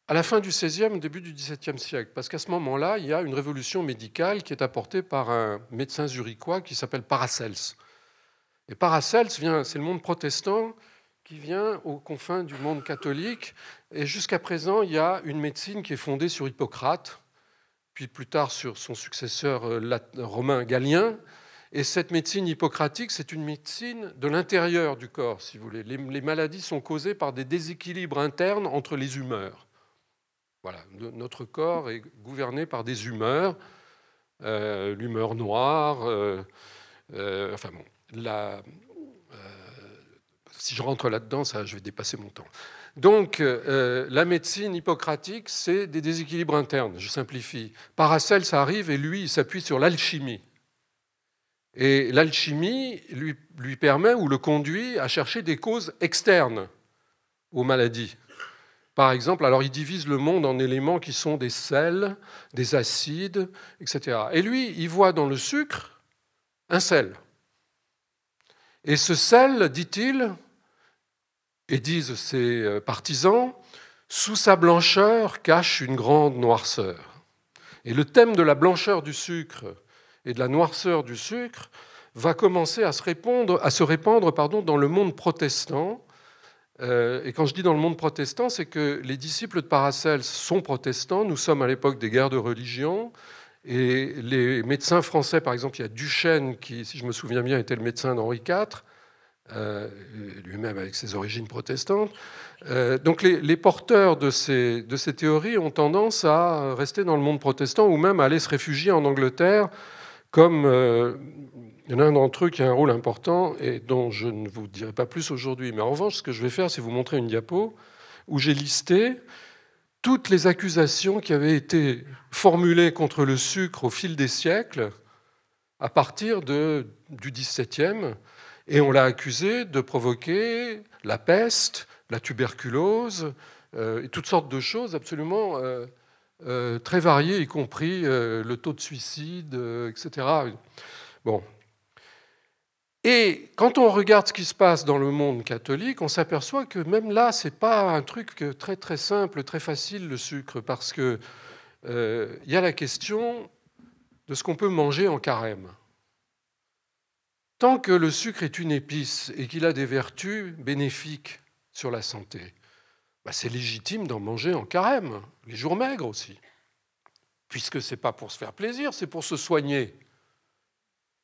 à la fin du XVIe, début du XVIIe siècle, parce qu'à ce moment-là, il y a une révolution médicale qui est apportée par un médecin zurichois qui s'appelle Paracels. Et Paracels vient, c'est le monde protestant qui vient aux confins du monde catholique. Et jusqu'à présent, il y a une médecine qui est fondée sur Hippocrate, puis plus tard sur son successeur euh, romain Galien. Et cette médecine hippocratique, c'est une médecine de l'intérieur du corps, si vous voulez. Les, maladies sont causées par des déséquilibres internes entre les humeurs. Voilà, notre corps est gouverné par des humeurs, euh, l'humeur noire, euh, enfin bon, si je rentre là-dedans, je vais dépasser mon temps. Donc, euh, la médecine hippocratique, c'est des déséquilibres internes, je simplifie. Paracels, ça arrive et lui, il s'appuie sur l'alchimie. Et l'alchimie lui, lui permet ou le conduit à chercher des causes externes aux maladies. Par exemple, alors il divise le monde en éléments qui sont des sels, des acides, etc. Et lui, il voit dans le sucre un sel. Et ce sel, dit-il, et disent ses euh, partisans, sous sa blancheur cache une grande noirceur. Et le thème de la blancheur du sucre et de la noirceur du sucre va commencer à se, répondre, à se répandre dans le monde protestant. Euh, et quand je dis dans le monde protestant, c'est que les disciples de Paracels sont protestants. Nous sommes à l'époque des guerres de religion. Et les médecins français, par exemple, il y a Duchesne, qui, si je me souviens bien, était le médecin d'Henri IV, euh, lui-même avec ses origines protestantes. Euh, donc les, porteurs de ces, de ces théories ont tendance à rester dans le monde protestant ou même à aller se réfugier en Angleterre, comme euh, il y en a un d'entre eux qui a un rôle important et dont je ne vous dirai pas plus aujourd'hui. Mais en revanche, ce que je vais faire, c'est vous montrer une diapo où j'ai listé toutes les accusations qui avaient été formulées contre le sucre au fil des siècles à partir de, du XVIIe. Et on l'a accusé de provoquer la peste, la tuberculose, euh, et toutes sortes de choses absolument euh, euh, très variées, y compris le taux de suicide, etc. Bon. Et quand on regarde ce qui se passe dans le monde catholique, on s'aperçoit que même là, ce n'est pas un truc très très simple, très facile, le sucre, parce qu'il euh, y a la question de ce qu'on peut manger en carême. Tant que le sucre est une épice et qu'il a des vertus bénéfiques sur la santé, bah c'est légitime d'en manger en carême, les jours maigres aussi. Puisque ce n'est pas pour se faire plaisir, c'est pour se soigner.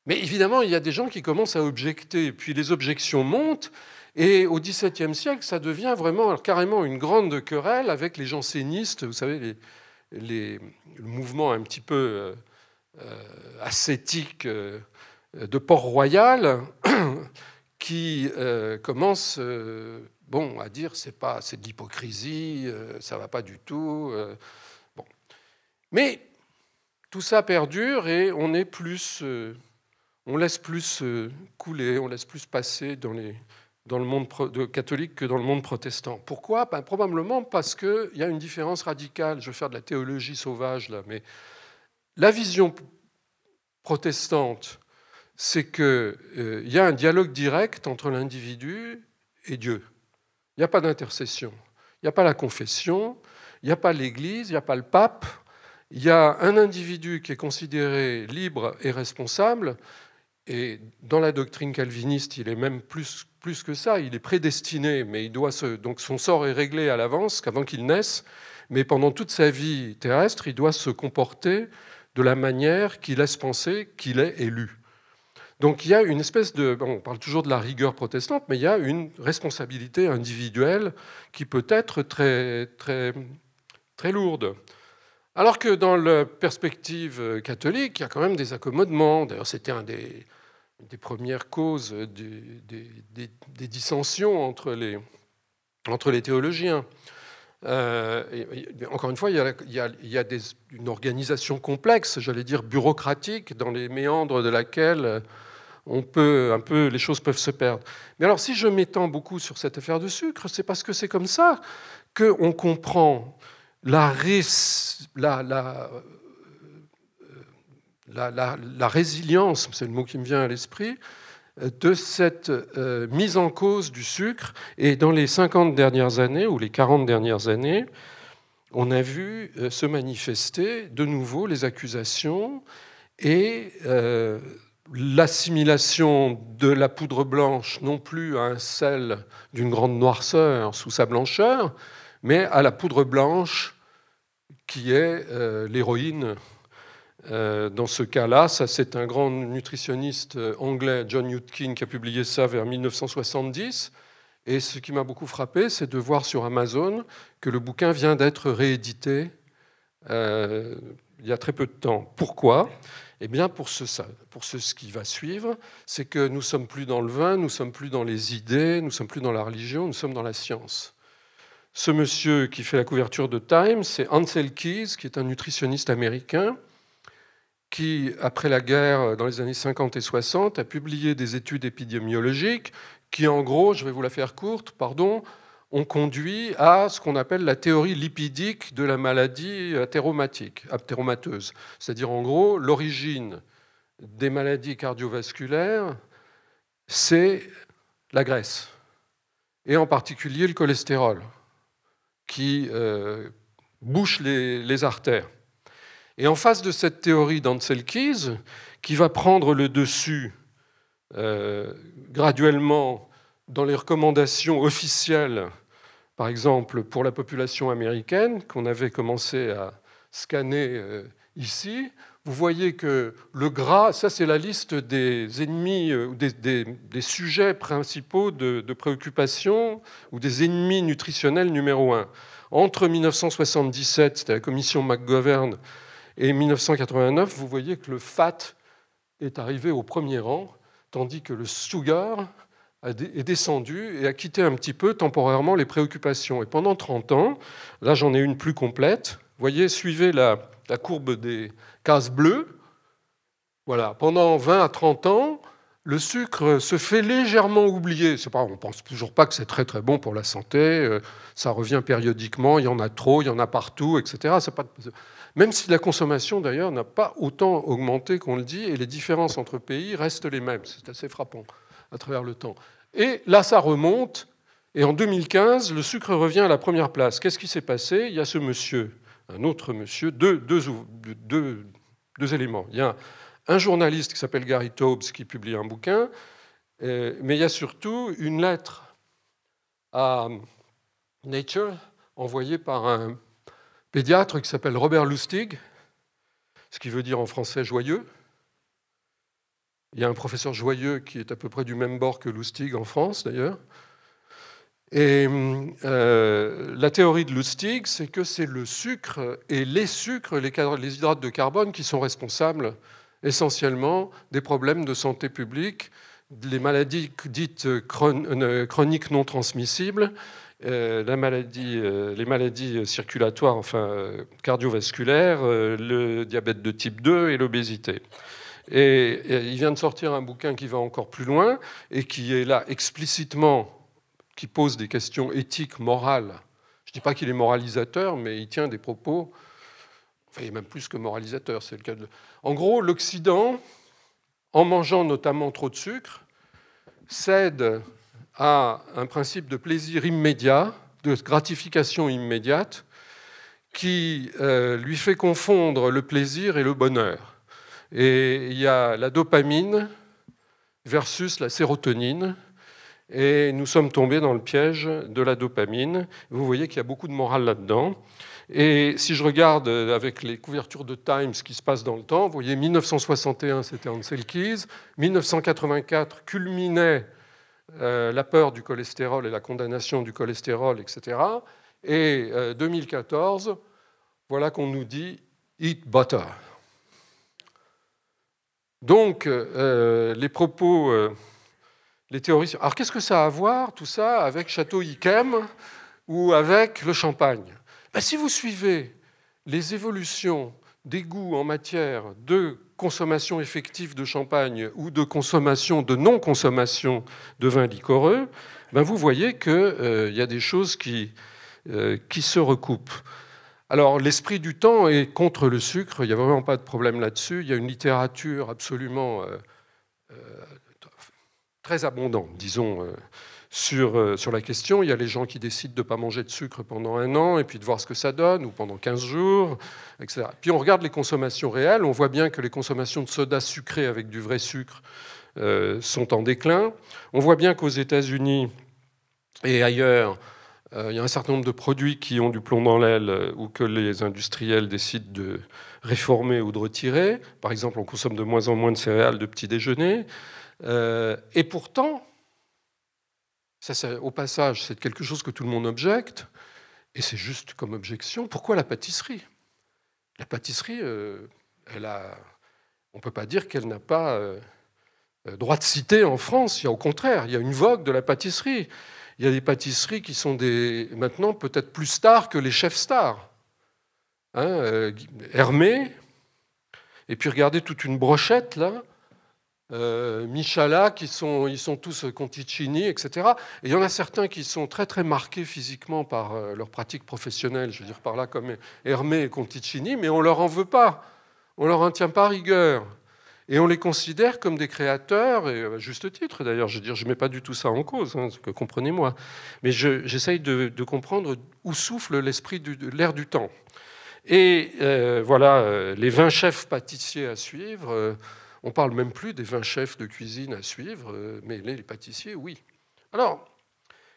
Mais évidemment, il y a des gens qui commencent à objecter, puis les objections montent, et au XVIIe siècle, ça devient vraiment carrément une grande querelle avec les jansénistes, vous savez, le mouvement un petit peu euh, ascétique. Euh, de Port-Royal qui euh, commence euh, bon, à dire c'est pas c'est de l'hypocrisie, euh, ça va pas du tout. bon. Mais tout ça perdure et on est plus on laisse plus couler, on laisse plus passer dans, les, dans le monde catholique que dans le monde protestant. Pourquoi? Ben, Probablement parce qu'il y a une différence radicale. Je vais faire de la théologie sauvage là, mais la vision protestante, c'est qu'il euh, y a un dialogue direct entre l'individu et Dieu. Il n'y a pas d'intercession. Il n'y a pas la confession, il n'y a pas l'Église, il n'y a pas le pape. Il y a un individu qui est considéré libre et responsable, et dans la doctrine calviniste, il est même plus, plus que ça, il est prédestiné, mais il doit donc son sort est réglé à l'avance, qu'avant qu'il naisse, mais pendant toute sa vie terrestre, il doit se comporter de la manière qui laisse penser qu'il est élu. Donc il y a une espèce de... on parle toujours de la rigueur protestante, mais il y a une responsabilité individuelle qui peut être très, très, très lourde. Alors que dans la perspective catholique, il y a quand même des accommodements. D'ailleurs, c'était une des, premières causes des, dissensions entre les, entre les théologiens. Euh, encore une fois, il y a, une organisation complexe, j'allais dire bureaucratique, dans les méandres de laquelle on peut, un peu, les choses peuvent se perdre. Mais alors, si je m'étends beaucoup sur cette affaire de sucre, c'est parce que c'est comme ça qu'on comprend la, la, résilience, c'est le mot qui me vient à l'esprit, de cette euh, mise en cause du sucre. Et dans les 50 dernières années ou les 40 dernières années, on a vu euh, se manifester de nouveau les accusations et euh, l'assimilation de la poudre blanche non plus à un sel d'une grande noirceur sous sa blancheur, mais à la poudre blanche qui est l'héroïne euh, dans ce cas-là, c'est un grand nutritionniste euh, anglais, John Yudkin, qui a publié ça vers 1970. Et ce qui m'a beaucoup frappé, c'est de voir sur Amazon que le bouquin vient d'être réédité euh, il y a très peu de temps. Pourquoi? Eh bien, pour ce, qui va suivre, c'est que nous sommes plus dans le vin, nous sommes plus dans les idées, nous sommes plus dans la religion, nous sommes dans la science. Ce monsieur qui fait la couverture de Time, c'est Ansel Keys, qui est un nutritionniste américain, qui, après la guerre, dans les années 50 et 60, a publié des études épidémiologiques qui, en gros, je vais vous la faire courte, pardon, ont conduit à ce qu'on appelle la théorie lipidique de la maladie athéromatique, athéromateuse. C'est-à-dire, en gros, l'origine des maladies cardiovasculaires, c'est la graisse, et en particulier le cholestérol, qui euh, bouche les artères. Et en face de cette théorie d'Ansel Keys, qui va prendre le dessus euh, graduellement dans les recommandations officielles, par exemple pour la population américaine, qu'on avait commencé à scanner euh, ici, vous voyez que le gras, ça c'est la liste des ennemis, euh, ou des, sujets principaux de, de, préoccupation ou des ennemis nutritionnels numéro un. Entre 1977, c'était la commission McGovern, et 1989, vous voyez que le fat est arrivé au premier rang, tandis que le sugar est descendu et a quitté un petit peu temporairement les préoccupations. Et pendant 30 ans, là j'en ai une plus complète, voyez, suivez la, courbe des cases bleues. Voilà, pendant 20 à 30 ans, le sucre se fait légèrement oublier. Pas, on ne pense toujours pas que c'est très très bon pour la santé. Euh, ça revient périodiquement, il y en a trop, il y en a partout, etc. Pas, même si la consommation, d'ailleurs, n'a pas autant augmenté qu'on le dit, et les différences entre pays restent les mêmes. C'est assez frappant à travers le temps. Et là, ça remonte, et en 2015, le sucre revient à la première place. Qu'est-ce qui s'est passé? Il y a ce monsieur, un autre monsieur, deux, deux, deux, éléments. Il y a un journaliste qui s'appelle Gary Taubes qui publie un bouquin, mais il y a surtout une lettre à Nature envoyée par un pédiatre qui s'appelle Robert Lustig, ce qui veut dire en français joyeux. Il y a un professeur joyeux qui est à peu près du même bord que Lustig en France d'ailleurs. Et euh, la théorie de Lustig, c'est que c'est le sucre et les sucres, les, les, hydrates de carbone, qui sont responsables essentiellement des problèmes de santé publique, des maladies dites euh, chroniques non transmissibles euh, les maladies circulatoires, enfin cardiovasculaires, le diabète de type 2 et l'obésité. Et, il vient de sortir un bouquin qui va encore plus loin et qui est là explicitement, qui pose des questions éthiques, morales. Je ne dis pas qu'il est moralisateur, mais il tient des propos, enfin il est même plus que moralisateur, c'est le cas. En gros, l'Occident, en mangeant notamment trop de sucre, cède à un principe de plaisir immédiat, de gratification immédiate, qui euh, lui fait confondre le plaisir et le bonheur. Et il y a la dopamine versus la sérotonine, et nous sommes tombés dans le piège de la dopamine. Vous voyez qu'il y a beaucoup de morale là-dedans. Et si je regarde avec les couvertures de Times ce qui se passe dans le temps, vous voyez 1961, c'était Ansel Keys, 1984 culminait euh, la peur du cholestérol et la condamnation du cholestérol, etc. Et 2014, euh, voilà qu'on nous dit eat butter. Donc, euh, les propos, les théories. Alors, qu'est-ce que ça a à voir, tout ça, avec Château Yquem ou avec le champagne? Ben, Si vous suivez les évolutions des goûts en matière de consommation effective de champagne ou de consommation de non-consommation de vin liquoreux, ben vous voyez qu'il euh, y a des choses euh, qui se recoupent. Alors l'esprit du temps est contre le sucre, il n'y a vraiment pas de problème là-dessus. Il y a une littérature absolument euh, très abondante, disons, sur, euh, sur la question. Il y a les gens qui décident de ne pas manger de sucre pendant un an et puis de voir ce que ça donne, ou pendant 15 jours, etc. Puis on regarde les consommations réelles, on voit bien que les consommations de soda sucré avec du vrai sucre euh, sont en déclin. On voit bien qu'aux États-Unis et ailleurs, euh, il y a un certain nombre de produits qui ont du plomb dans l'aile ou que les industriels décident de réformer ou de retirer. Par exemple, on consomme de moins en moins de céréales de petit déjeuner. et pourtant, au passage, c'est quelque chose que tout le monde objecte, et c'est juste comme objection. Pourquoi la pâtisserie? La pâtisserie, euh, on ne peut pas dire qu'elle n'a pas euh, euh, droit de citer en France. Il y a au contraire, il y a une vogue de la pâtisserie. Il y a des pâtisseries qui sont des, maintenant peut-être plus stars que les chefs stars. Hein, Hermé, et puis regardez toute une brochette là, euh, Michala, qui sont, ils sont tous Conticini, etc. Et il y en a certains qui sont très très marqués physiquement par euh, leur pratique professionnelle, je veux dire par là comme Hermé et Conticini, mais on leur en veut pas, on leur en tient pas rigueur. Et on les considère comme des créateurs, et à juste titre d'ailleurs, je je ne mets pas du tout ça en cause, hein, comprenez-moi. Mais j'essaye de, comprendre où souffle l'esprit de l'air du temps. Et euh, voilà, les 20 chefs pâtissiers à suivre. On ne parle même plus des 20 chefs de cuisine à suivre, euh, mais les pâtissiers, oui. Alors,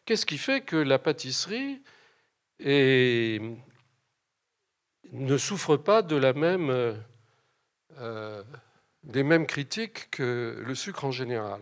qu'est-ce qui fait que la pâtisserie ne souffre pas de la même, euh, des mêmes critiques que le sucre en général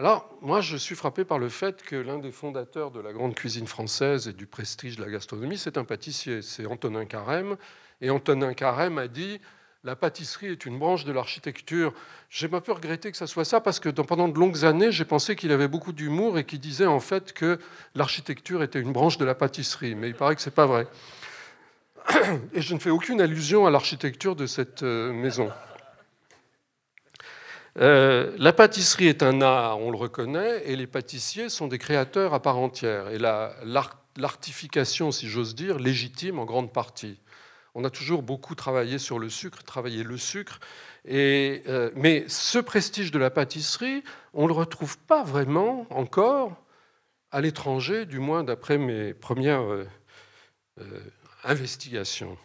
alors, moi, je suis frappé par le fait que l'un des fondateurs de la grande cuisine française et du prestige de la gastronomie, c'est un pâtissier, c'est Antonin Carême. Et Antonin Carême a dit la pâtisserie est une branche de l'architecture. J'ai un peu regretté que ça soit ça parce que pendant de longues années, j'ai pensé qu'il avait beaucoup d'humour et qu'il disait en fait que l'architecture était une branche de la pâtisserie. Mais il paraît que ce n'est pas vrai. Et je ne fais aucune allusion à l'architecture de cette euh, maison. Euh, la pâtisserie est un art, on le reconnaît, et les pâtissiers sont des créateurs à part entière. Et l'artification, si j'ose dire, légitime en grande partie on a toujours beaucoup travaillé sur le sucre, travaillé le sucre. Euh, mais ce prestige de la pâtisserie, on ne le retrouve pas vraiment encore à l'étranger, du moins d'après mes premières euh, investigations.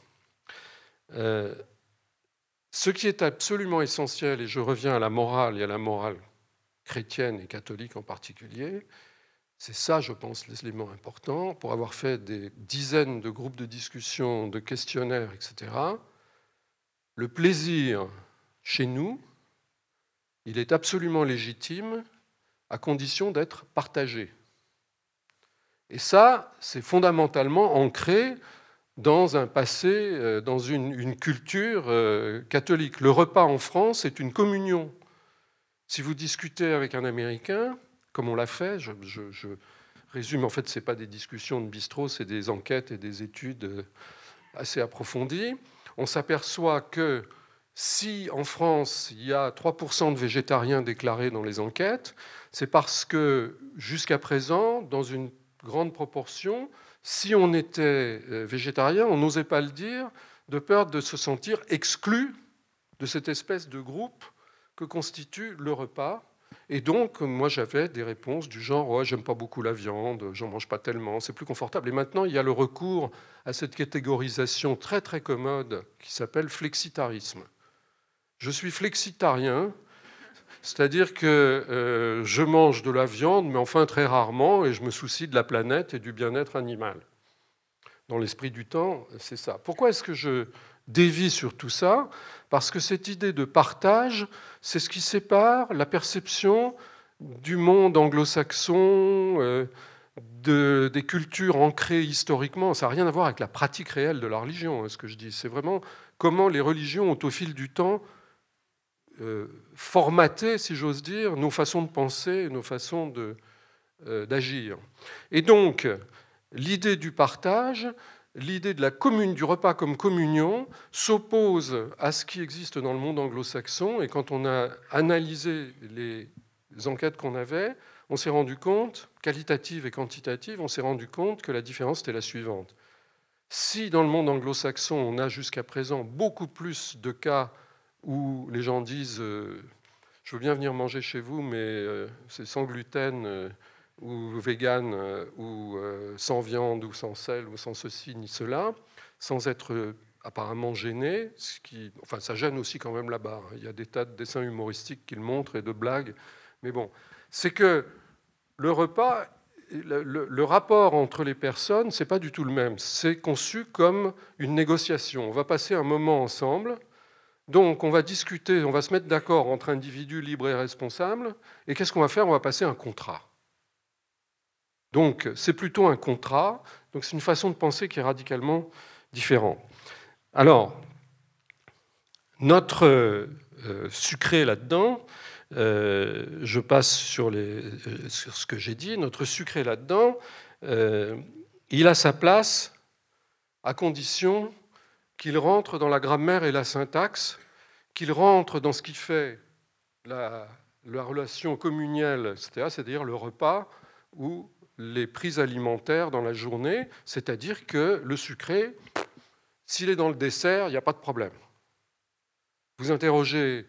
Ce qui est absolument essentiel, et je reviens à la morale et à la morale chrétienne et catholique en particulier, c'est ça, je pense, l'élément important. Pour avoir fait des dizaines de groupes de discussion, de questionnaires, etc., le plaisir chez nous, il est absolument légitime à condition d'être partagé. Et ça, c'est fondamentalement ancré dans un passé, euh, dans une, culture euh, catholique. Le repas en France est une communion. Si vous discutez avec un Américain, comme on l'a fait. Je, résume, en fait, ce n'est pas des discussions de bistrot, c'est des enquêtes et des études euh, assez approfondies. On s'aperçoit que si en France, il y a 3% de végétariens déclarés dans les enquêtes, c'est parce que jusqu'à présent, dans une grande proportion, si on était euh, végétarien, on n'osait pas le dire, de peur de se sentir exclu de cette espèce de groupe que constitue le repas. Et donc, moi, j'avais des réponses du genre ouais, j'aime pas beaucoup la viande, j'en mange pas tellement, c'est plus confortable. Et maintenant, il y a le recours à cette catégorisation très très commode qui s'appelle flexitarisme. Je suis flexitarien, c'est-à-dire que euh, je mange de la viande, mais enfin très rarement, et je me soucie de la planète et du bien-être animal. Dans l'esprit du temps, c'est ça. Pourquoi est-ce que je dévie sur tout ça? Parce que cette idée de partage, c'est ce qui sépare la perception du monde anglo-saxon, euh, de, des cultures ancrées historiquement. Ça n'a rien à voir avec la pratique réelle de la religion, hein, ce que je dis. C'est vraiment comment les religions ont au fil du temps euh, formater, si j'ose dire, nos façons de penser, nos façons euh, d'agir. Et donc, l'idée du partage, l'idée de la commune, du repas comme communion, s'oppose à ce qui existe dans le monde anglo-saxon. Et quand on a analysé les enquêtes qu'on avait, on s'est rendu compte, qualitative et quantitative, on s'est rendu compte que la différence était la suivante. Si dans le monde anglo-saxon, on a jusqu'à présent beaucoup plus de cas où les gens disent euh, Je veux bien venir manger chez vous, mais euh, c'est sans gluten euh, ou vegan ou sans viande ou sans sel ou sans ceci ni cela, sans être apparemment gêné, ce qui, enfin ça gêne aussi quand même là-bas. Hein. Il y a des tas de dessins humoristiques qui le montrent et de blagues, mais bon, c'est que le repas, le, le, rapport entre les personnes, c'est pas du tout le même. C'est conçu comme une négociation. On va passer un moment ensemble donc on va discuter, on va se mettre d'accord entre individus libres et responsables, et qu'est-ce qu'on va faire? On va passer un contrat. Donc c'est plutôt un contrat, donc c'est une façon de penser qui est radicalement différente. Alors, notre euh, sucré là-dedans, euh, je passe euh, sur ce que j'ai dit, notre sucré là-dedans, il a sa place à condition qu'il rentre dans la grammaire et la syntaxe, qu'il rentre dans ce qui fait la, relation communielle, c'est-à-dire le repas ou les prises alimentaires dans la journée, c'est-à-dire que le sucré, s'il est dans le dessert, il n'y a pas de problème. Vous interrogez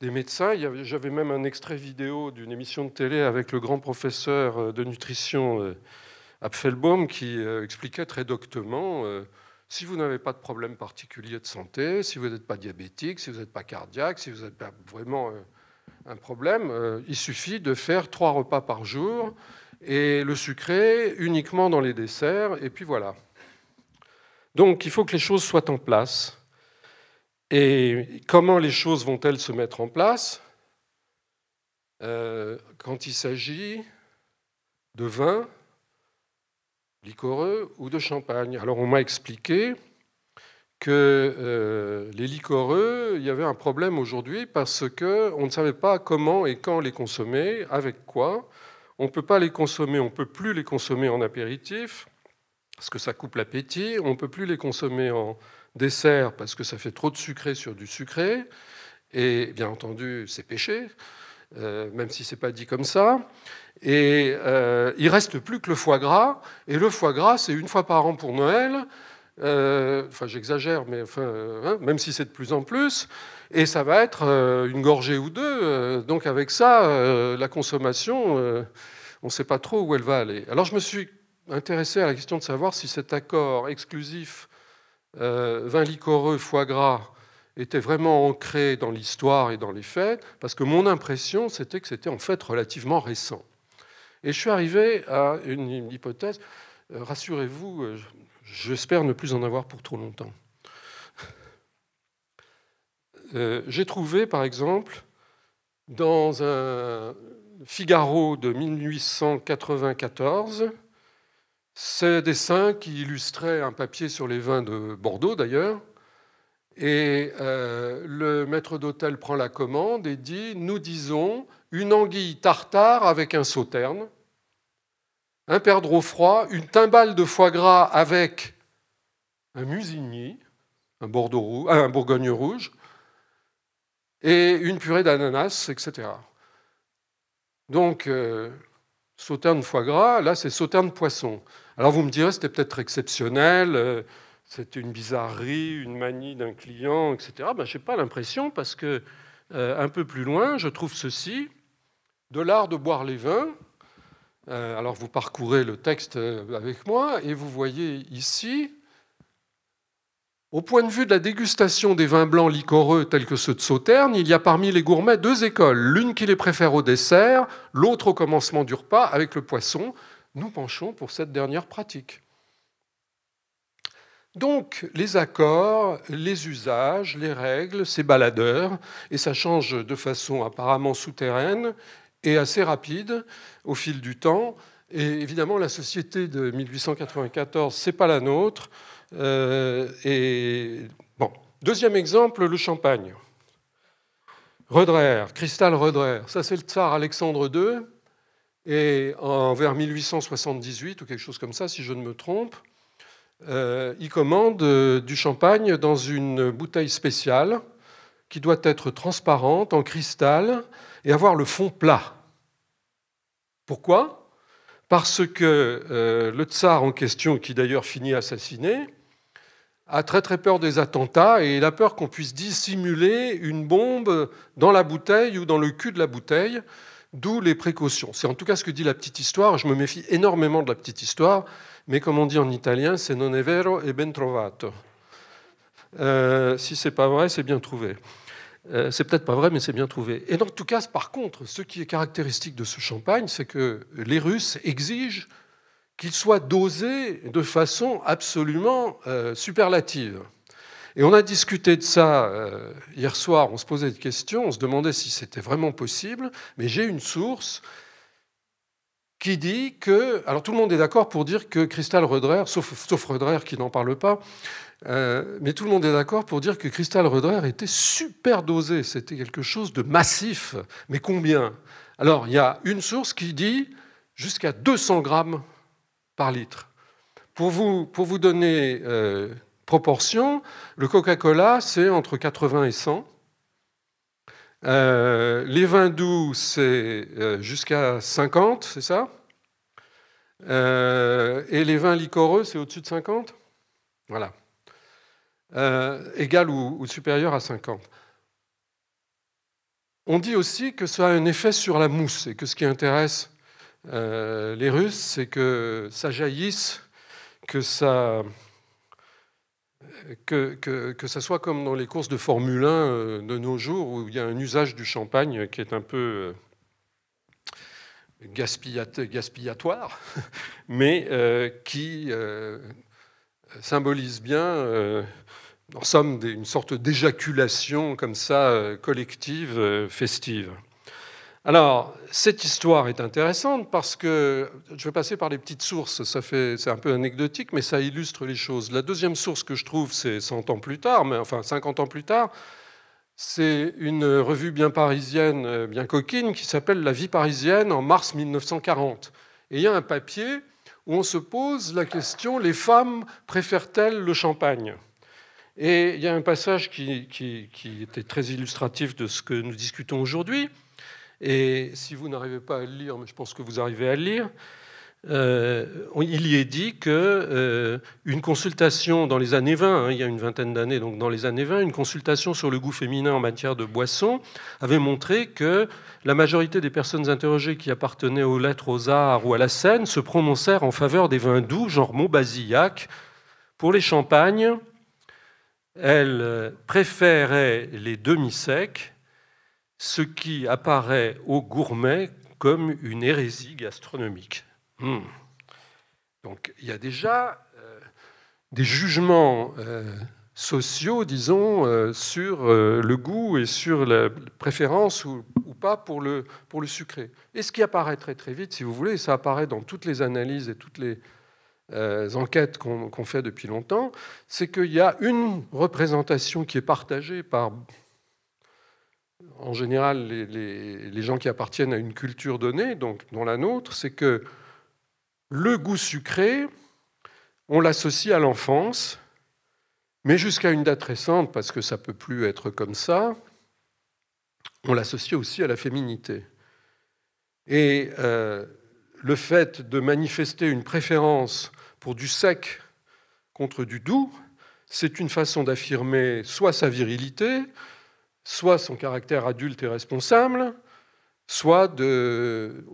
des médecins, j'avais même un extrait vidéo d'une émission de télé avec le grand professeur de nutrition euh, Apfelbaum qui euh, expliquait très doctement euh, si vous n'avez pas de problème particulier de santé, si vous n'êtes pas diabétique, si vous n'êtes pas cardiaque, si vous n'êtes pas vraiment euh, un problème, euh, il suffit de faire trois repas par jour et le sucré uniquement dans les desserts, et puis voilà. Donc il faut que les choses soient en place. Et comment les choses vont-elles se mettre en place? Euh, Quand il s'agit de vin, liquoreux ou de champagne. Alors on m'a expliqué que euh, les liquoreux, il y avait un problème aujourd'hui parce qu'on ne savait pas comment et quand les consommer, avec quoi. On ne peut pas les consommer, on ne peut plus les consommer en apéritif parce que ça coupe l'appétit. On ne peut plus les consommer en dessert parce que ça fait trop de sucré sur du sucré. Et bien entendu, c'est péché, euh, même si c'est pas dit comme ça. Et euh, il reste plus que le foie gras. Et le foie gras, c'est une fois par an pour Noël. Euh, enfin, j'exagère, mais hein, même si c'est de plus en plus. Et ça va être euh, une gorgée ou deux. donc avec ça, la consommation, on ne sait pas trop où elle va aller. Alors je me suis intéressé à la question de savoir si cet accord exclusif vin liquoreux, foie gras, était vraiment ancré dans l'histoire et dans les faits, parce que mon impression, c'était que c'était en fait relativement récent. Et je suis arrivé à une hypothèse. Euh, rassurez-vous, euh, j'espère ne plus en avoir pour trop longtemps. Euh, j'ai trouvé, par exemple, dans un Figaro de 1894, ces dessins qui illustraient un papier sur les vins de Bordeaux, d'ailleurs. Et le maître d'hôtel prend la commande et dit Nous disons une anguille tartare avec un sauterne, un perdreau froid, une timbale de foie gras avec un musigny, un, Bordeaux un Bourgogne rouge, et une purée d'ananas, etc. Donc, euh, sauterne foie gras, là c'est sauterne poisson. Alors vous me direz, c'était peut-être exceptionnel, euh, c'était une bizarrerie, une manie d'un client, etc. Ben, je n'ai pas l'impression parce que euh, un peu plus loin, je trouve ceci de l'art de boire les vins. Euh, alors vous parcourez le texte euh, avec moi et vous voyez ici, au point de vue de la dégustation des vins blancs liquoreux tels que ceux de Sauterne, il y a parmi les gourmets deux écoles, l'une qui les préfère au dessert, l'autre au commencement du repas avec le poisson. Nous penchons pour cette dernière pratique. Donc les accords, les usages, les règles, ces baladeurs, et ça change de façon apparemment souterraine et assez rapide au fil du temps. Et évidemment, la société de 1894, c'est pas la nôtre. Euh, et bon, deuxième exemple, le champagne. Redrer, cristal Redrer, ça c'est le tsar Alexandre II, et en, vers 1878 ou quelque chose comme ça, si je ne me trompe, euh, il commande euh, du champagne dans une bouteille spéciale qui doit être transparente, en cristal, et avoir le fond plat. Pourquoi? Parce que euh, le tsar en question, qui d'ailleurs finit assassiné, a très très peur des attentats et il a peur qu'on puisse dissimuler une bombe dans la bouteille ou dans le cul de la bouteille, d'où les précautions. C'est en tout cas ce que dit la petite histoire. Je me méfie énormément de la petite histoire, mais comme on dit en italien, c'est non è vero e ben trovato. Euh, si c'est pas vrai, c'est bien trouvé. Euh, c'est peut-être pas vrai, mais c'est bien trouvé. Et en tout cas, par contre, ce qui est caractéristique de ce champagne, c'est que les Russes exigent qu'il soit dosé de façon absolument euh, superlative. Et on a discuté de ça euh, hier soir, on se posait des questions, on se demandait si c'était vraiment possible, mais j'ai une source qui dit que, alors tout le monde est d'accord pour dire que Cristal Röderer, sauf, sauf qui n'en parle pas, euh, mais tout le monde est d'accord pour dire que Cristal Röderer était super dosé, c'était quelque chose de massif. Mais combien? Alors il y a une source qui dit jusqu'à 200 grammes par litre. Pour vous, pour vous donner euh, proportion, le Coca-Cola, c'est entre 80 et 100. Euh, les vins doux, c'est jusqu'à 50, c'est ça? Et les vins liquoreux, c'est au-dessus de 50 Voilà. Euh, égal ou, ou, supérieur à 50. On dit aussi que ça a un effet sur la mousse et que ce qui intéresse euh, les Russes, c'est que ça jaillisse, que ça, soit comme dans les courses de Formule 1 euh, de nos jours, où il y a un usage du champagne qui est un peu euh, gaspillatoire, mais qui symbolise bien, en somme, une sorte d'éjaculation comme ça, collective, festive. Alors, cette histoire est intéressante parce que je vais passer par les petites sources, ça fait, c'est un peu anecdotique, mais ça illustre les choses. La deuxième source que je trouve, c'est 100 ans plus tard, mais enfin 50 ans plus tard, c'est une revue bien parisienne, bien coquine, qui s'appelle La vie parisienne en mars 1940. Et il y a un papier où on se pose la question les femmes préfèrent-elles le champagne? Et il y a un passage qui, était très illustratif de ce que nous discutons aujourd'hui. Et si vous n'arrivez pas à le lire, mais je pense que vous arrivez à le lire, euh, il y est dit que euh, une consultation dans les années 20, hein, il y a une vingtaine d'années, donc dans les années 20, une consultation sur le goût féminin en matière de boisson avait montré que la majorité des personnes interrogées qui appartenaient aux lettres, aux arts ou à la scène se prononcèrent en faveur des vins doux, genre Maubasillac. Pour les champagnes, elles préféraient les demi-secs ce qui apparaît aux gourmets comme une hérésie gastronomique. Mmh. Donc il y a déjà euh, des jugements euh, sociaux, disons, euh, sur euh, le goût et sur la préférence ou, pas pour le, pour le sucré. Et ce qui apparaît très très vite, si vous voulez, ça apparaît dans toutes les analyses et toutes les euh, enquêtes qu'on qu fait depuis longtemps, c'est qu'il y a une représentation qui est partagée par en général, les, gens qui appartiennent à une culture donnée, donc dont la nôtre, c'est que le goût sucré, on l'associe à l'enfance, mais jusqu'à une date récente, parce que ça ne peut plus être comme ça, on l'associait aussi à la féminité. Et euh, le fait de manifester une préférence du sec contre du doux, c'est une façon d'affirmer soit sa virilité, soit son caractère adulte et responsable, soit de,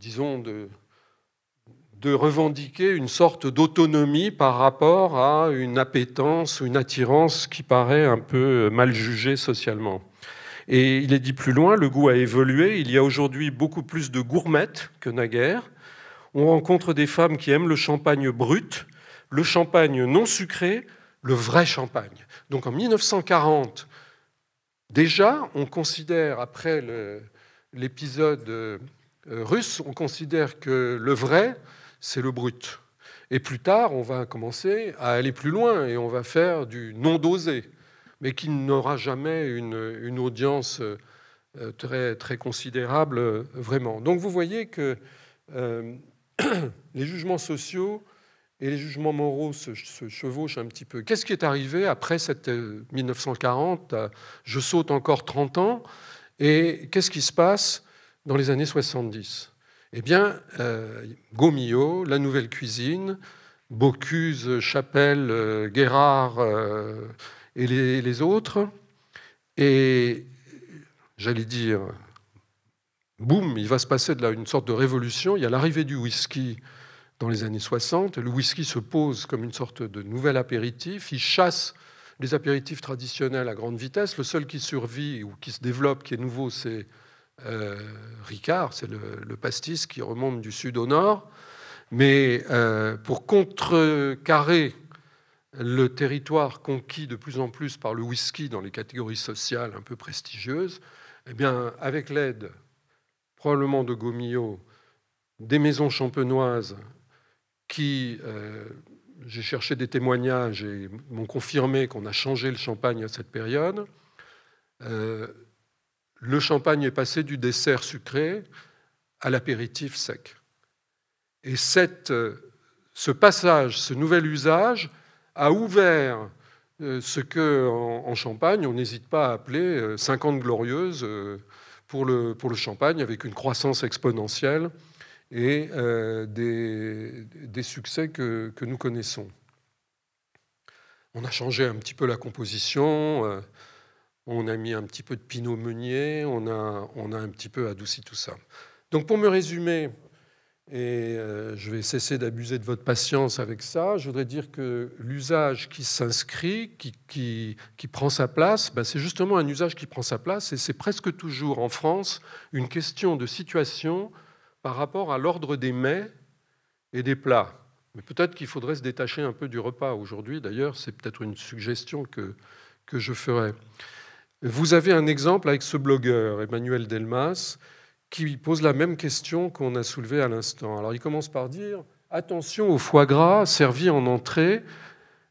disons, de, de revendiquer une sorte d'autonomie par rapport à une appétence ou une attirance qui paraît un peu mal jugée socialement. Et il est dit plus loin, le goût a évolué, il y a aujourd'hui beaucoup plus de gourmettes que naguère. On rencontre des femmes qui aiment le champagne brut, le champagne non sucré, le vrai champagne. Donc en 1940, déjà, on considère, après l'épisode euh, russe, on considère que le vrai, c'est le brut. Et plus tard, on va commencer à aller plus loin et on va faire du non dosé, mais qui n'aura jamais une, audience euh, très, très considérable, euh, vraiment. Donc vous voyez que les jugements sociaux et les jugements moraux se, chevauchent un petit peu. Qu'est-ce qui est arrivé après cette 1940 euh, Je saute encore 30 ans. Et qu'est-ce qui se passe dans les années 70 Eh bien, euh, Gomillot, La Nouvelle Cuisine, Bocuse, Chapelle, euh, Guérard et les, les, autres. Et j'allais dire, boum, il va se passer de là une sorte de révolution. Il y a l'arrivée du whisky dans les années 60. Le whisky se pose comme une sorte de nouvel apéritif. Il chasse les apéritifs traditionnels à grande vitesse. Le seul qui survit ou qui se développe, qui est nouveau, c'est euh, Ricard, c'est le, pastis qui remonte du sud au nord. Mais euh, pour contrecarrer le territoire conquis de plus en plus par le whisky dans les catégories sociales un peu prestigieuses, eh bien, avec l'aide probablement de Gomillot, des maisons champenoises qui, euh, j'ai cherché des témoignages et m'ont confirmé qu'on a changé le champagne à cette période. Euh, le champagne est passé du dessert sucré à l'apéritif sec. Et cette, ce passage, ce nouvel usage a ouvert euh, ce que en, Champagne, on n'hésite pas à appeler 50 glorieuses pour le, pour le champagne, avec une croissance exponentielle et euh, des, succès que, nous connaissons. On a changé un petit peu la composition, euh, on a mis un petit peu de pinot meunier, on a, on a un petit peu adouci tout ça. Donc pour me résumer, et euh, je vais cesser d'abuser de votre patience avec ça. Je voudrais dire que l'usage qui s'inscrit, qui, qui, qui, prend sa place, ben c'est justement un usage qui prend sa place et c'est presque toujours en France une question de situation par rapport à l'ordre des mets et des plats. Mais peut-être qu'il faudrait se détacher un peu du repas aujourd'hui. D'ailleurs, c'est peut-être une suggestion que, que je ferai. Vous avez un exemple avec ce blogueur, Emmanuel Delmas, qui pose la même question qu'on a soulevée à l'instant. Alors il commence par dire attention au foie gras servi en entrée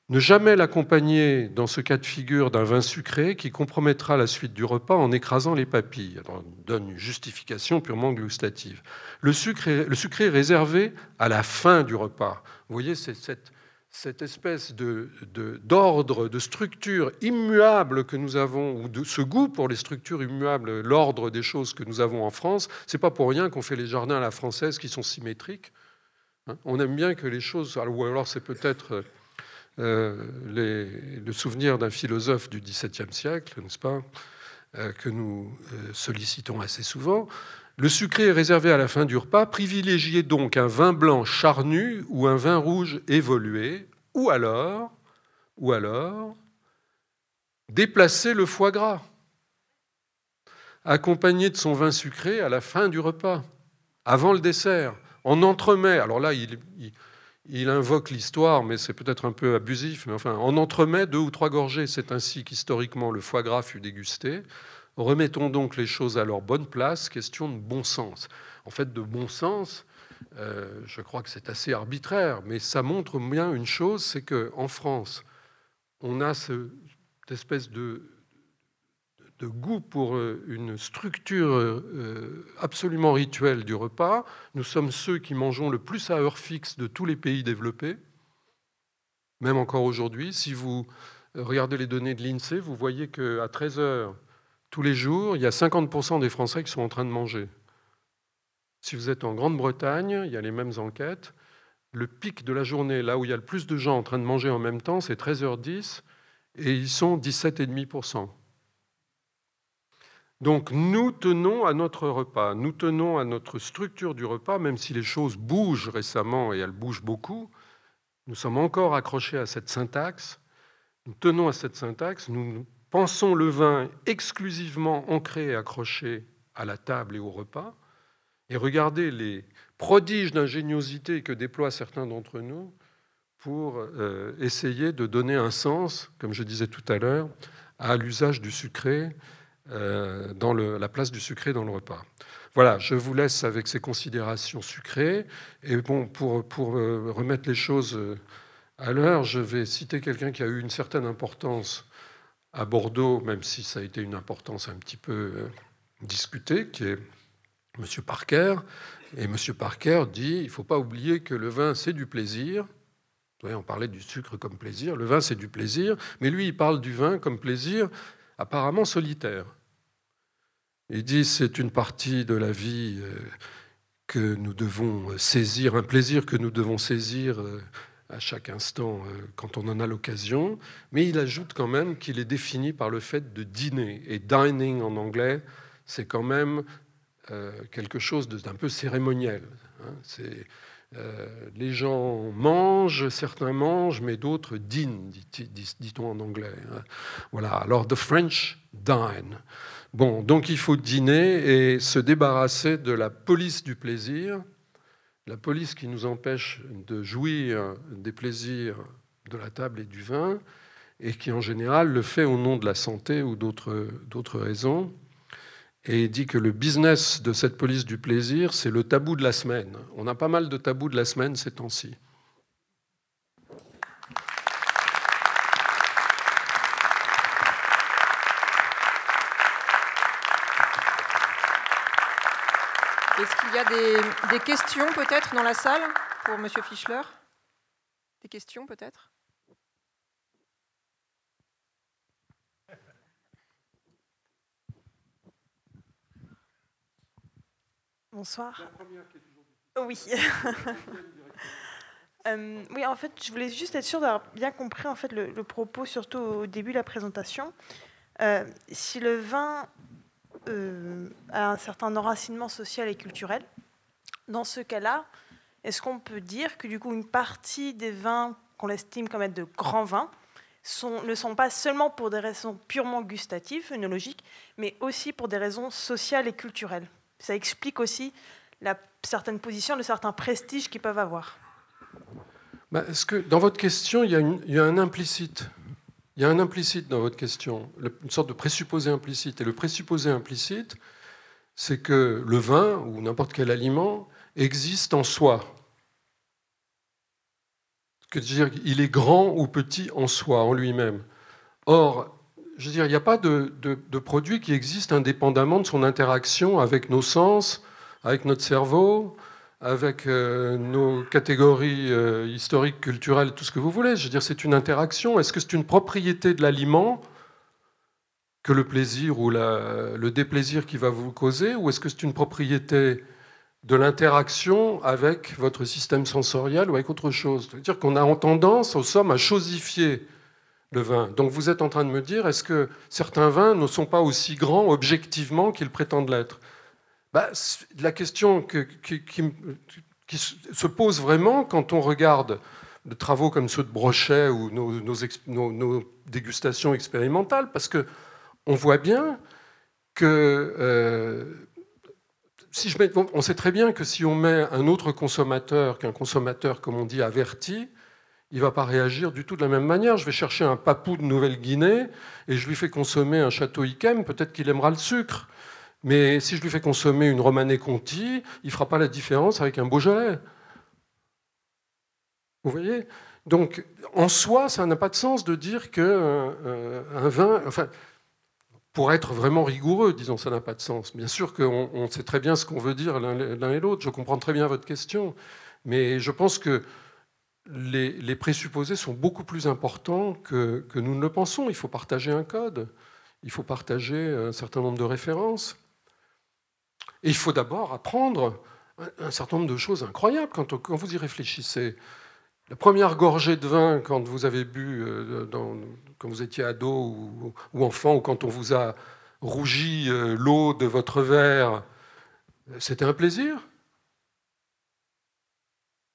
ne jamais l'accompagner dans ce cas de figure d'un vin sucré qui compromettra la suite du repas en écrasant les papilles. on donne une justification purement gustative. Le, sucre le sucré est réservé à la fin du repas. Vous voyez, c'est cette, cette, espèce d'ordre, de, structure immuable que nous avons, ou de ce goût pour les structures immuables, l'ordre des choses que nous avons en France. C'est pas pour rien qu'on fait les jardins à la française qui sont symétriques. Hein. on aime bien que les choses, ou alors c'est peut-être euh, le souvenir d'un philosophe du XVIIe siècle, n'est-ce pas, euh, que nous euh, sollicitons assez souvent. Le sucré est réservé à la fin du repas. Privilégiez donc un vin blanc charnu ou un vin rouge évolué, ou alors, ou alors, déplacez le foie gras, accompagné de son vin sucré à la fin du repas, avant le dessert, en entremets. Alors là, il, il invoque l'histoire, mais c'est peut-être un peu abusif, mais enfin, en entremet deux ou trois gorgées, c'est ainsi qu'historiquement le foie gras fut dégusté. Remettons donc les choses à leur bonne place, question de bon sens. En fait, de bon sens, euh, je crois que c'est assez arbitraire, mais ça montre bien une chose, c'est qu'en France, on a cette espèce de de goût pour euh, une structure euh, absolument rituelle du repas. Nous sommes ceux qui mangeons le plus à heure fixe de tous les pays développés, même encore aujourd'hui. Si vous regardez les données de l'INSEE, vous voyez qu'à 13h, tous les jours, il y a 50% des Français qui sont en train de manger. Si vous êtes en Grande-Bretagne, il y a les mêmes enquêtes. Le pic de la journée, là où il y a le plus de gens en train de manger en même temps, c'est 13h10 et ils sont 17,5%. Donc nous tenons à notre repas, nous tenons à notre structure du repas, même si les choses bougent récemment et elles bougent beaucoup. Nous sommes encore accrochés à cette syntaxe. Nous tenons à cette syntaxe. Nous pensons le vin exclusivement ancré et accroché à la table et au repas. Et regardez les prodiges d'ingéniosité que déploient certains d'entre nous pour euh, essayer de donner un sens, comme je disais tout à l'heure, à l'usage du sucré, euh, dans la place du sucré dans le repas. Voilà, je vous laisse avec ces considérations sucrées. Et bon, pour, euh, remettre les choses à l'heure, je vais citer quelqu'un qui a eu une certaine importance à Bordeaux, même si ça a été une importance un petit peu discutée, qui est M. Parker. Et M. Parker dit il ne faut pas oublier que le vin, c'est du plaisir. on parlait du sucre comme plaisir. Le vin, c'est du plaisir. Mais lui, il parle du vin comme plaisir apparemment solitaire. Il dit c'est une partie de la vie euh, que nous devons saisir, un plaisir que nous devons saisir euh, à chaque instant euh, quand on en a l'occasion. Mais il ajoute quand même qu'il est défini par le fait de dîner. Et dining en anglais, c'est quand même euh, quelque chose d'un peu cérémoniel. Hein. Euh, les gens mangent, certains mangent, mais d'autres dînent, dit-on en anglais. Hein. Voilà. Alors, the French dine. Bon, donc il faut dîner et se débarrasser de la police du plaisir, la police qui nous empêche de jouir des plaisirs de la table et du vin, et qui en général le fait au nom de la santé ou d'autres raisons et dit que le business de cette police du plaisir, c'est le tabou de la semaine. On a pas mal de tabous de la semaine ces temps-ci. Est-ce qu'il y a des, des questions peut-être dans la salle pour M. Fischler? Des questions peut-être? Bonsoir. Oui. Euh, oui, en fait, je voulais juste être sûre d'avoir bien compris en fait le, propos, surtout au début de la présentation. Euh, si le vin euh, a un certain enracinement social et culturel, dans ce cas-là, est-ce qu'on peut dire que du coup une partie des vins qu'on estime comme être de grands vins ne sont pas seulement pour des raisons purement gustatives, œnologiques, mais aussi pour des raisons sociales et culturelles? Ça explique aussi la certaine position, le certain prestige qu'ils peuvent avoir. Bah, est-ce que dans votre question, il y, a un implicite? Il y a un implicite dans votre question, une sorte de présupposé implicite. Et le présupposé implicite, c'est que le vin ou n'importe quel aliment existe en soi. Que dire, il est grand ou petit en soi, en lui-même. Or, je veux dire, il n'y a pas de, produit qui existe indépendamment de son interaction avec nos sens, avec notre cerveau, avec euh, nos catégories euh, historiques, culturelles, tout ce que vous voulez. Je veux dire, c'est une interaction. Est-ce que c'est une propriété de l'aliment que le plaisir ou le déplaisir qui va vous causer, ou est-ce que c'est une propriété de l'interaction avec votre système sensoriel ou avec autre chose? C'est-à-dire qu'on a tendance, au somme, à chosifier le vin. Donc vous êtes en train de me dire, est-ce que certains vins ne sont pas aussi grands objectivement qu'ils prétendent l'être? Bah, La question qui, se pose vraiment quand on regarde des travaux comme ceux de Brochet ou nos, dégustations expérimentales, parce que on voit bien que euh, si je on sait très bien que si on met un autre consommateur qu'un consommateur, comme on dit, averti, il ne va pas réagir du tout de la même manière. Je vais chercher un papou de Nouvelle-Guinée et je lui fais consommer un château Yquem, peut-être qu'il aimera le sucre. Mais si je lui fais consommer une Romanée Conti, il ne fera pas la différence avec un Beaujolais. Vous voyez? Donc, en soi, ça n'a pas de sens de dire qu'un euh, vin. Enfin, pour être vraiment rigoureux, disons, ça n'a pas de sens. Bien sûr qu'on sait très bien ce qu'on veut dire l'un et l'autre. Je comprends très bien votre question. Mais je pense que les, présupposés sont beaucoup plus importants que, nous ne le pensons. Il faut partager un code. il faut partager un certain nombre de références. Et il faut d'abord apprendre un certain nombre de choses incroyables quand, vous y réfléchissez. La première gorgée de vin quand vous avez bu, euh, quand vous étiez ado ou, ou, enfant, ou quand on vous a rougi euh, l'eau de votre verre, c'était un plaisir?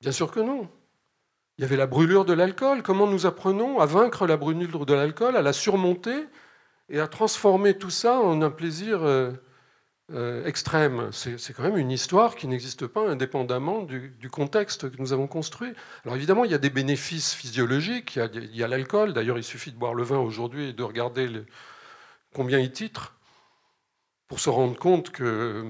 Bien sûr que non. Il y avait la brûlure de l'alcool. Comment nous apprenons à vaincre la brûlure de l'alcool, à la surmonter et à transformer tout ça en un plaisir euh, extrême C'est quand même une histoire qui n'existe pas indépendamment du, contexte que nous avons construit. Alors évidemment, il y a des bénéfices physiologiques. Il y a, l'alcool. D'ailleurs, il suffit de boire le vin aujourd'hui et de regarder combien il titre pour se rendre compte que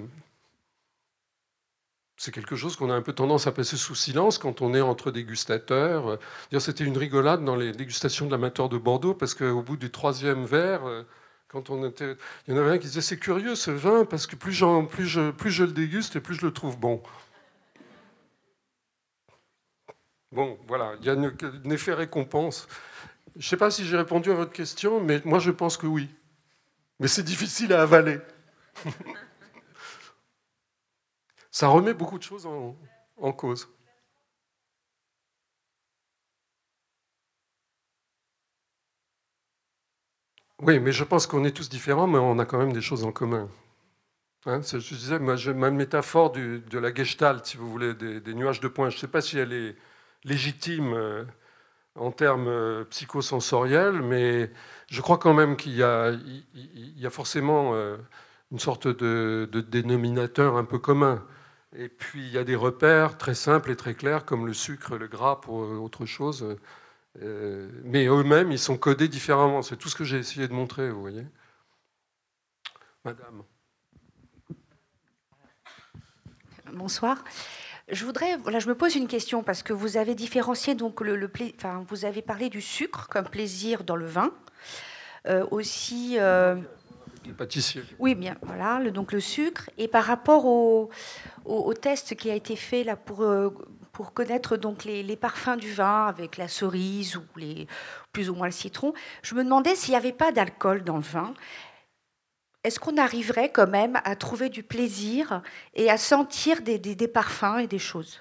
c'est quelque chose qu'on a un peu tendance à passer sous silence quand on est entre dégustateurs. C'était une rigolade dans les dégustations de l'amateur de Bordeaux, parce qu'au bout du troisième verre, euh, quand on il y en avait un qui disait c'est curieux ce vin, parce que plus, plus, je, plus je le déguste et plus je le trouve bon. Bon, voilà, il y a un effet récompense. Je ne sais pas si j'ai répondu à votre question, mais moi je pense que oui. Mais c'est difficile à avaler. ça remet beaucoup de choses en, cause. Oui, mais je pense qu'on est tous différents, mais on a quand même des choses en commun. Hein, je disais, moi, ma métaphore de la gestalt, si vous voulez, des, nuages de points, je ne sais pas si elle est légitime euh, en termes euh, psychosensoriels, mais je crois quand même qu'il y, a forcément euh, une sorte de, de, dénominateur un peu commun. Et puis il y a des repères très simples et très clairs comme le sucre, le gras pour euh, autre chose. Euh, mais eux-mêmes, ils sont codés différemment. C'est tout ce que j'ai essayé de montrer, vous voyez. Madame. Bonsoir. Je voudrais, voilà, je me pose une question parce que vous avez différencié donc le, le enfin, vous avez parlé du sucre comme plaisir dans le vin, euh, aussi pâtissier. Oui, bien, voilà, le, donc le sucre. Et par rapport au, au, test qui a été fait là pour, euh, pour connaître donc les, parfums du vin avec la cerise ou les, plus ou moins le citron, je me demandais s'il n'y avait pas d'alcool dans le vin. Est-ce qu'on arriverait quand même à trouver du plaisir et à sentir des, des, parfums et des choses?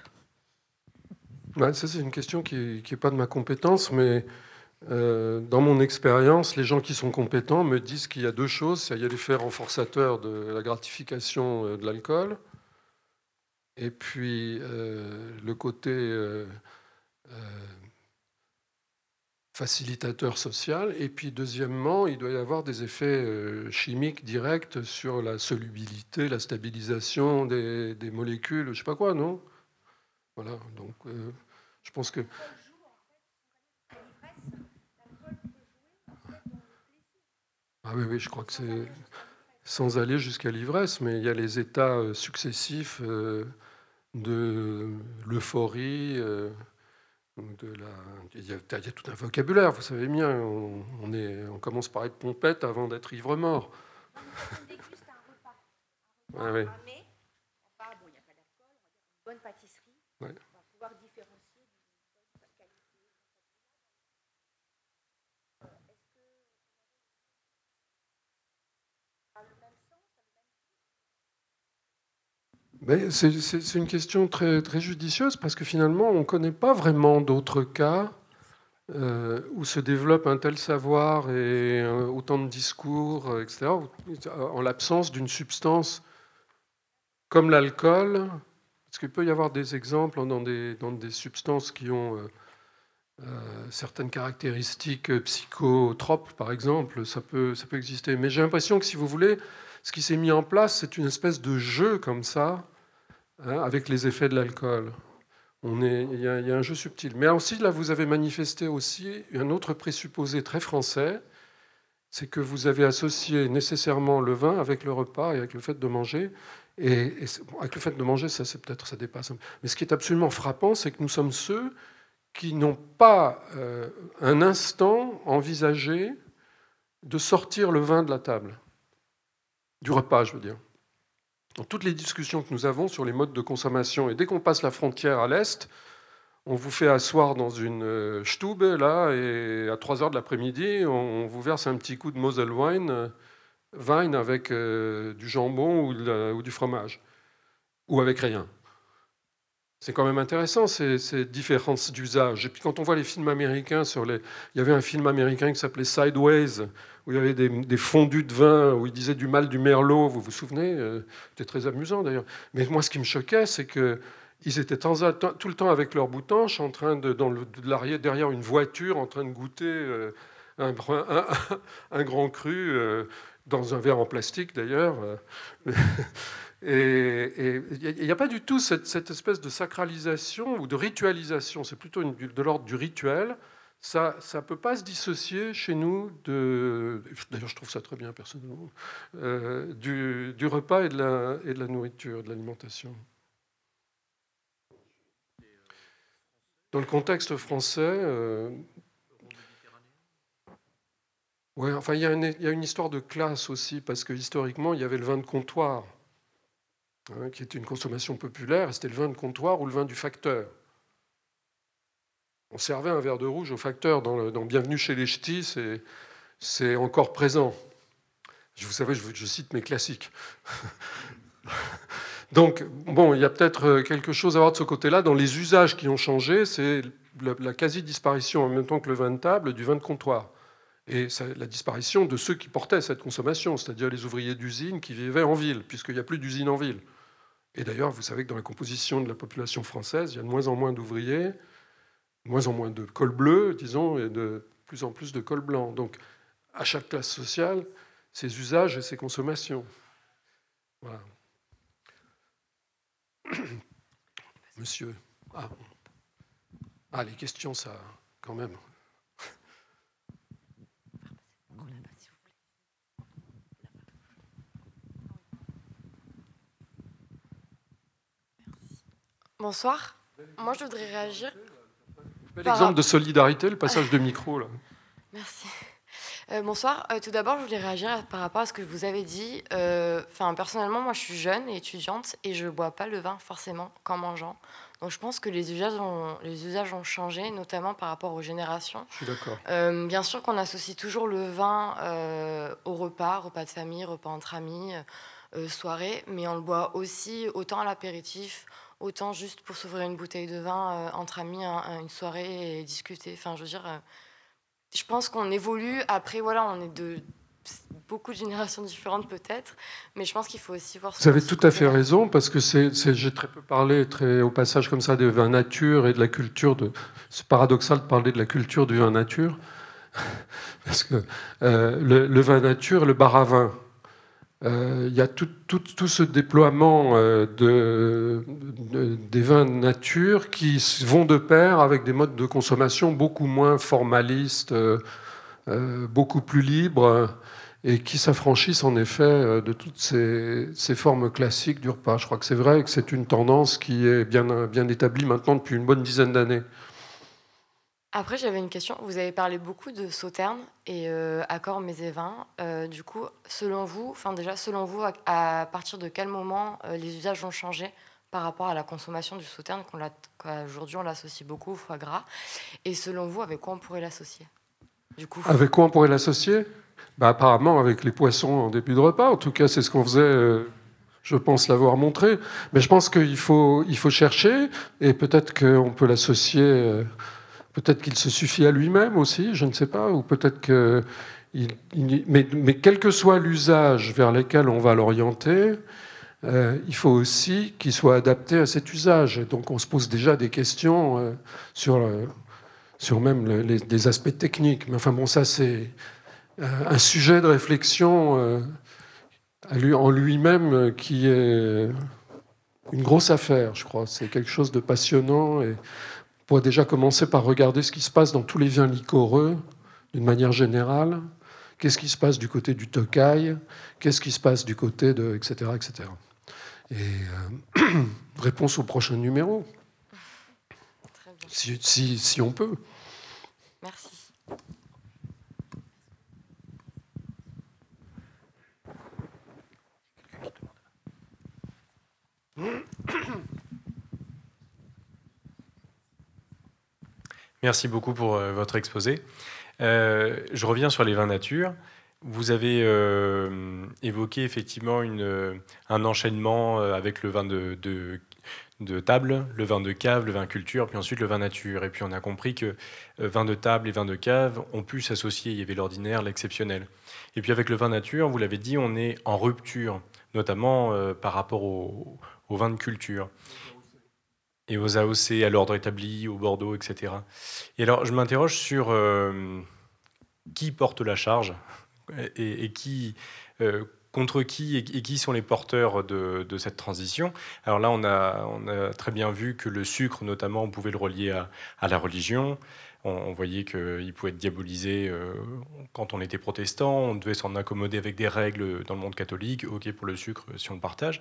Ça, c'est une question qui n'est pas de ma compétence, mais euh, dans mon expérience, les gens qui sont compétents me disent qu'il y a deux choses. Il y a l'effet renforçateur de la gratification euh, de l'alcool, et puis euh, le côté facilitateur social. Et puis deuxièmement, il doit y avoir des effets chimiques directs sur la solubilité, la stabilisation des, molécules, je ne sais pas quoi, non? Voilà, donc je pense que... Ah oui, oui, je crois que c'est sans aller jusqu'à l'ivresse, mais il y a les états euh, successifs euh, de l'euphorie, euh, de la... il, y a, tout un vocabulaire, vous savez bien, on, est, on commence par être pompette avant d'être ivre-mort. Ah, oui. Mais, bon, il n'y a pas d'alcool, une bonne pâtisserie, on C'est une question très, très judicieuse parce que finalement, on ne connaît pas vraiment d'autres cas euh, où se développe un tel savoir et euh, autant de discours, euh, etc., en l'absence d'une substance comme l'alcool. Parce qu'il peut y avoir des exemples dans des, dans des substances qui ont certaines caractéristiques psychotropes, par exemple. Ça peut, ça peut exister. Mais j'ai l'impression que si vous voulez, ce qui s'est mis en place, c'est une espèce de jeu comme ça Hein, avec les effets de l'alcool. On est, il, y a, un jeu subtil. Mais aussi, là, vous avez manifesté aussi un autre présupposé très français, c'est que vous avez associé nécessairement le vin avec le repas et avec le fait de manger. Et, avec le fait de manger, ça, c'est peut-être ça dépasse. Mais ce qui est absolument frappant, c'est que nous sommes ceux qui n'ont pas euh, un instant envisagé de sortir le vin de la table, du repas, je veux dire dans toutes les discussions que nous avons sur les modes de consommation, et dès qu'on passe la frontière à l'Est, on vous fait asseoir dans une euh, stube, là, et à 3 heures de l'après-midi, on vous verse un petit coup de Mosel wine, euh, wine avec euh, du jambon ou, du fromage, ou avec rien. C'est quand même intéressant ces, ces différences d'usage. Et puis quand on voit les films américains sur les, il y avait un film américain qui s'appelait Sideways, où il y avait des, fondus de vin, où il disait du mal du merlot. Vous vous souvenez C'était très amusant d'ailleurs. Mais moi, ce qui me choquait, c'est que ils étaient tout le temps avec leur boutanche, en train de, dans le, derrière une voiture, en train de goûter euh, un, un, grand cru, euh, dans un verre en plastique d'ailleurs. Et il n'y a pas du tout cette, espèce de sacralisation ou de ritualisation, c'est plutôt de l'ordre du rituel. Ça ne peut pas se dissocier chez nous, de, d'ailleurs je trouve ça très bien personnellement, euh, du, repas et de la, nourriture, de l'alimentation. Dans le contexte français, euh, enfin, il y, a une, histoire de classe aussi, parce que historiquement, il y avait le vin de comptoir, hein, qui était une consommation populaire, c'était le vin de comptoir ou le vin du facteur. On servait un verre de rouge au facteur dans, Bienvenue chez les Ch'tis, c'est encore présent. Vous savez, je, je cite mes classiques. Donc, bon, il y a peut-être euh, quelque chose à voir de ce côté-là. Dans les usages qui ont changé, c'est la quasi-disparition en même temps que le vin de table du vin de comptoir. Et la disparition de ceux qui portaient cette consommation, c'est-à-dire les ouvriers d'usine qui vivaient en ville, puisqu'il n'y a plus d'usine en ville. Et d'ailleurs, vous savez que dans la composition de la population française, il y a de moins en moins d'ouvriers, de moins en moins de col bleu, disons, et de plus en plus de col blanc. Donc, à chaque classe sociale, ses usages et ses consommations. Voilà. Monsieur. Ah. ah. les questions, ça, quand même. Bonsoir. Moi, je voudrais réagir. L'exemple de solidarité, le passage de micro. Là. Merci. Euh, bonsoir. Euh, tout d'abord, je voulais réagir par rapport à ce que vous avez dit. Euh, personnellement, moi, je suis jeune et étudiante et je ne bois pas le vin forcément qu'en mangeant. Donc, je pense que les usages ont, les usages ont changé, notamment par rapport aux générations. Je suis d'accord. bien sûr qu'on associe toujours le vin au repas, repas de famille, repas entre amis, soirée, mais on le boit aussi autant à l'apéritif, autant juste pour s'ouvrir une bouteille de vin entre amis, une soirée et discuter. Enfin, je veux dire je pense qu'on évolue. Après, voilà, on est de beaucoup de générations différentes peut-être, mais je pense qu'il faut aussi voir. Vous avez tout à fait raison parce que c'est, j'ai très peu parlé, très au passage comme ça, des vins nature et de la culture. De, c'est paradoxal de parler de la culture du vin nature parce que euh, le, vin nature, le bar à vin, euh, il y a tout, ce déploiement euh, de, des vins de nature qui vont de pair avec des modes de consommation beaucoup moins formalistes, euh, beaucoup plus libres, et qui s'affranchissent en effet de toutes ces, formes classiques du repas. Je crois que c'est vrai que c'est une tendance qui est bien établie maintenant depuis une bonne dizaine d'années. Après, j'avais une question. Vous avez parlé beaucoup de sauterne et euh, accord vin. Euh, du coup, selon vous, enfin déjà, selon vous, à, partir de quel moment euh, les usages ont changé par rapport à la consommation du sauterne qu'aujourd'hui on l'associe beaucoup au foie gras? Et selon vous, avec quoi on pourrait l'associer? Coup, avec quoi on pourrait l'associer? Bah, apparemment avec les poissons en début de repas. En tout cas, c'est ce qu'on faisait je pense l'avoir montré. Mais je pense qu'il faut, il faut chercher, et peut-être qu'on peut l'associer Peut-être qu'il se suffit à lui-même aussi, je ne sais pas, ou peut-être que. mais, quel que soit l'usage vers lequel on va l'orienter, euh, il faut aussi qu'il soit adapté à cet usage. donc on se pose déjà des questions euh, sur, euh, sur même les, des aspects techniques. Mais enfin bon, ça c'est un sujet de réflexion en lui-même qui est une grosse affaire, je crois. C'est quelque chose de passionnant et on pourrait déjà commencer par regarder ce qui se passe dans tous les vins liquoreux, d'une manière générale. Qu'est-ce qui se passe du côté du Tokai? Qu'est-ce qui se passe du côté de... etc. etc. Et euh, réponse au prochain numéro. Si, si, si on peut. Merci. Merci beaucoup pour votre exposé. je reviens sur les vins nature. Vous avez évoqué effectivement un enchaînement avec le vin de, table, le vin de cave, le vin culture, puis ensuite le vin nature. Et puis on a compris que vin de table et vin de cave ont pu s'associer. Il y avait l'ordinaire, l'exceptionnel. Et puis avec le vin nature, vous l'avez dit, on est en rupture, notamment par rapport au, au vin de culture et aux AOC, à l'ordre établi, au Bordeaux, etc. Et alors, je m'interroge sur euh, qui porte la charge et, qui, euh, contre qui et, qui sont les porteurs de, cette transition. Alors là, on a, très bien vu que le sucre, notamment, on pouvait le relier à, à la religion. On, voyait qu'il pouvait être diabolisé euh, quand on était protestant, on devait s'en accommoder avec des règles dans le monde catholique, ok pour le sucre si on le partage.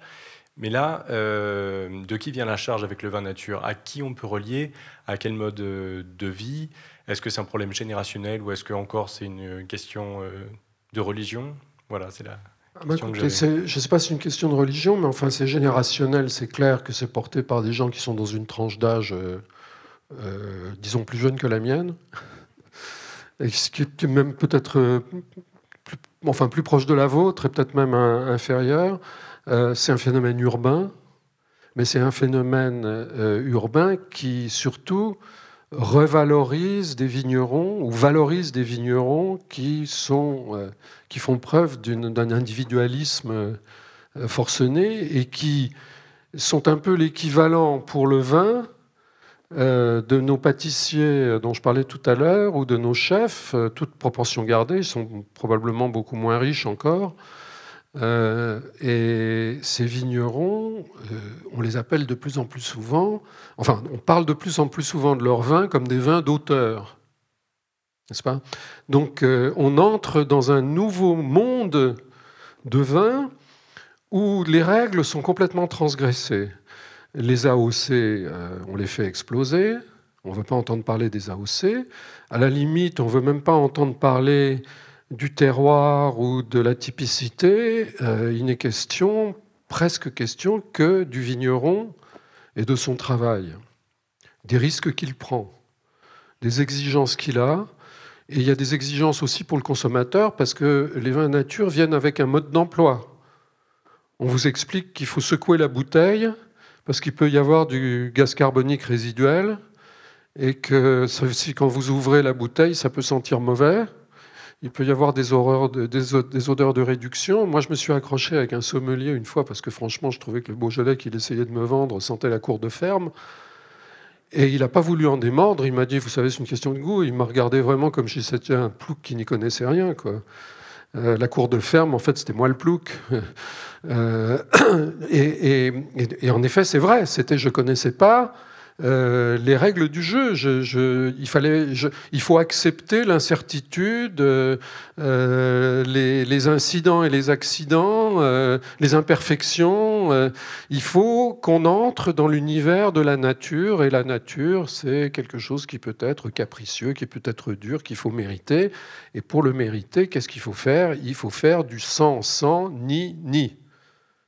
Mais là, euh, de qui vient la charge avec le vin nature? À qui on peut relier? À quel mode euh, de vie? Est-ce que c'est un problème générationnel ou est-ce que encore c'est une question euh, de religion? Voilà, c'est la ah bah, que Je ne sais pas si c'est une question de religion, mais enfin c'est générationnel. C'est clair que c'est porté par des gens qui sont dans une tranche d'âge, disons, plus jeune que la mienne. Et ce qui est même peut-être plus, enfin, plus proche de la vôtre et peut-être même inférieur. Euh, c'est un phénomène urbain, mais c'est un phénomène euh, urbain qui surtout revalorise des vignerons ou valorise des vignerons qui, euh, qui font preuve d'un individualisme forcené et qui sont un peu l'équivalent pour le vin de nos pâtissiers dont je parlais tout à l'heure ou de nos chefs, toute proportion gardée, ils sont probablement beaucoup moins riches encore, euh, et ces vignerons, euh, on les appelle de plus en plus souvent, enfin, on parle de plus en plus souvent de leurs vins comme des vins d'auteur. N'est-ce pas? Donc, euh, on entre dans un nouveau monde de vins où les règles sont complètement transgressées. Les AOC, on les fait exploser. On ne veut pas entendre parler des AOC. À la limite, on ne veut même pas entendre parler du terroir ou de la typicité, euh, il n'est question, presque question, que du vigneron et de son travail, des risques qu'il prend, des exigences qu'il a. Et il y a des exigences aussi pour le consommateur parce que les vins nature viennent avec un mode d'emploi. On vous explique qu'il faut secouer la bouteille parce qu'il peut y avoir du gaz carbonique résiduel et que quand vous ouvrez la bouteille, ça peut sentir mauvais. Il peut y avoir des, odeurs de réduction. Moi, je me suis accroché avec un sommelier une fois parce que franchement, je trouvais que le Beaujolais qu'il essayait de me vendre sentait la cour de ferme. Et il n'a pas voulu en démordre. Il m'a dit, vous savez, c'est une question de goût. Il m'a regardé vraiment comme si c'était un plouc qui n'y connaissait rien. Euh, la cour de ferme, en fait, c'était moi le plouc. Euh, et, et, en effet, c'est vrai. C'était, je connaissais pas. Euh, les règles du jeu. il, fallait, il faut accepter l'incertitude, euh, les, incidents et les accidents, euh, les imperfections. il faut qu'on entre dans l'univers de la nature, et la nature, c'est quelque chose qui peut être capricieux, qui peut être dur, qu'il faut mériter. Et pour le mériter, qu'est-ce qu'il faut faire? Il faut faire du sans, sans, ni, ni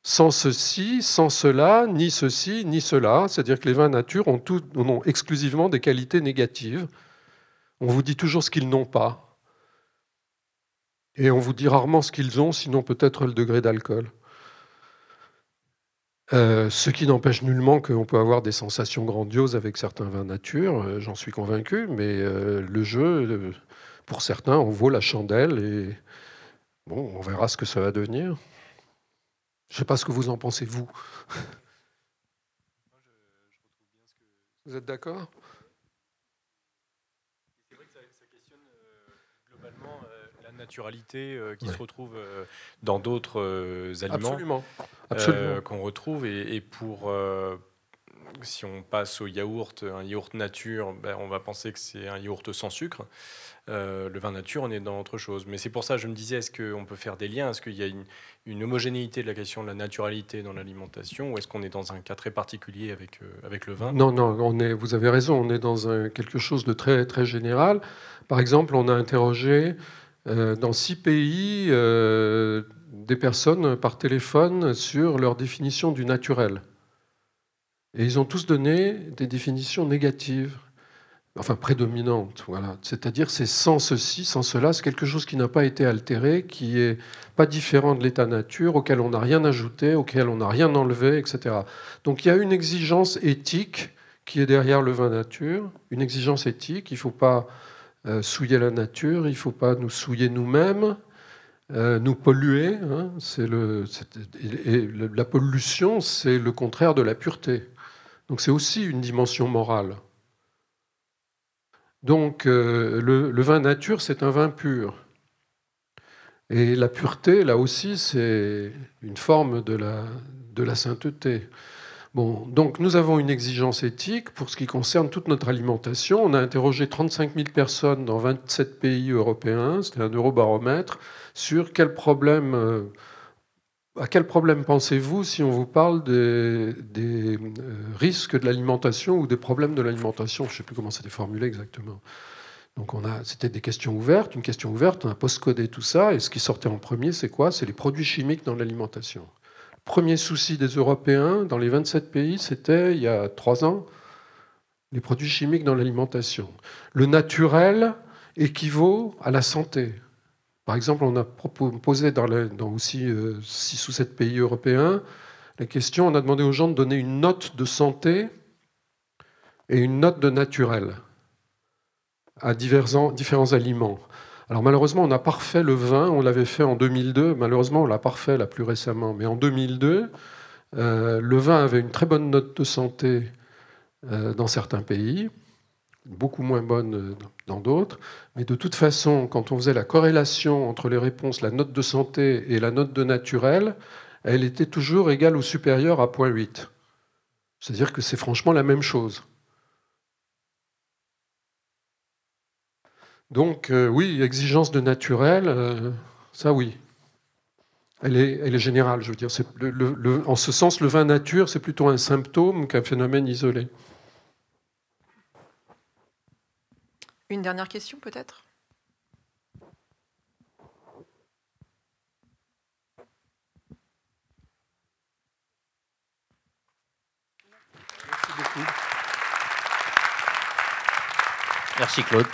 sans ceci, sans cela, ni ceci, ni cela. C'est-à-dire que les vins nature ont, exclusivement des qualités négatives. On vous dit toujours ce qu'ils n'ont pas. Et on vous dit rarement ce qu'ils ont, sinon peut-être le degré d'alcool. Euh, ce qui n'empêche nullement qu'on peut avoir des sensations grandioses avec certains vins nature, euh, j'en suis convaincu, mais euh, le jeu, pour certains, on vaut la chandelle et bon, on verra ce que ça va devenir. Je ne sais pas ce que vous en pensez, vous. Vous êtes d'accord? C'est vrai que ça, questionne euh, globalement euh, la naturalité euh, qui se retrouve dans d'autres aliments. Absolument. qu'on retrouve. Et, pour si on passe au yaourt, un yaourt nature, ben, on va penser que c'est un yaourt sans sucre. Euh, le vin nature, on est dans autre chose. Mais c'est pour ça, je me disais, est-ce qu'on peut faire des liens? Est-ce qu'il y a une, homogénéité de la question de la naturalité dans l'alimentation? Ou est-ce qu'on est dans un cas très particulier avec, euh, avec le vin? Non, non, on est, vous avez raison, on est dans quelque chose de très, très général. Par exemple, on a interrogé euh, dans six pays des personnes par téléphone sur leur définition du naturel. Et ils ont tous donné des définitions négatives. enfin prédominante. Voilà. C'est-à-dire c'est sans ceci, sans cela, c'est quelque chose qui n'a pas été altéré, qui est pas différent de l'état nature, auquel on n'a rien ajouté, auquel on n'a rien enlevé, etc. Donc il y a une exigence éthique qui est derrière le vin nature, une exigence éthique. Il ne faut pas euh, souiller la nature, il ne faut pas nous souiller nous-mêmes, euh, nous polluer. Hein. la pollution, c'est le contraire de la pureté. Donc c'est aussi une dimension morale. Donc euh, le, vin nature, c'est un vin pur. Et la pureté, là aussi, c'est une forme de la, sainteté. Bon, donc nous avons une exigence éthique pour ce qui concerne toute notre alimentation. On a interrogé 35 000 personnes dans 27 pays européens, c'était un eurobaromètre, sur quel problème, euh, à quel problème pensez-vous si on vous parle des, euh, risques de l'alimentation ou des problèmes de l'alimentation? Je ne sais plus comment c'était formulé exactement. Donc on a, c'était des questions ouvertes, une question ouverte, on a post-codé tout ça, et ce qui sortait en premier, c'est quoi? C'est les produits chimiques dans l'alimentation. Premier souci des Européens dans les 27 pays, c'était il y a trois ans, les produits chimiques dans l'alimentation. Le naturel équivaut à la santé. Par exemple, on a posé dans, aussi 6 ou 7 pays européens la question, on a demandé aux gens de donner une note de santé et une note de naturel à divers, différents aliments. Alors malheureusement, on a parfait le vin, on l'avait fait en 2002, malheureusement on l'a parfait là plus récemment, mais en 2002, euh, le vin avait une très bonne note de santé euh, dans certains pays, beaucoup moins bonne euh, dans d'autres, mais de toute façon, quand on faisait la corrélation entre les réponses, la note de santé et la note de naturel, elle était toujours égale ou supérieure à 0.8. C'est-à-dire que c'est franchement la même chose. Donc euh, oui, exigence de naturel, euh, ça oui. Elle est, elle est, générale, je veux dire. en ce sens, le vin nature, c'est plutôt un symptôme qu'un phénomène isolé. Une dernière question peut-être? Merci Claude.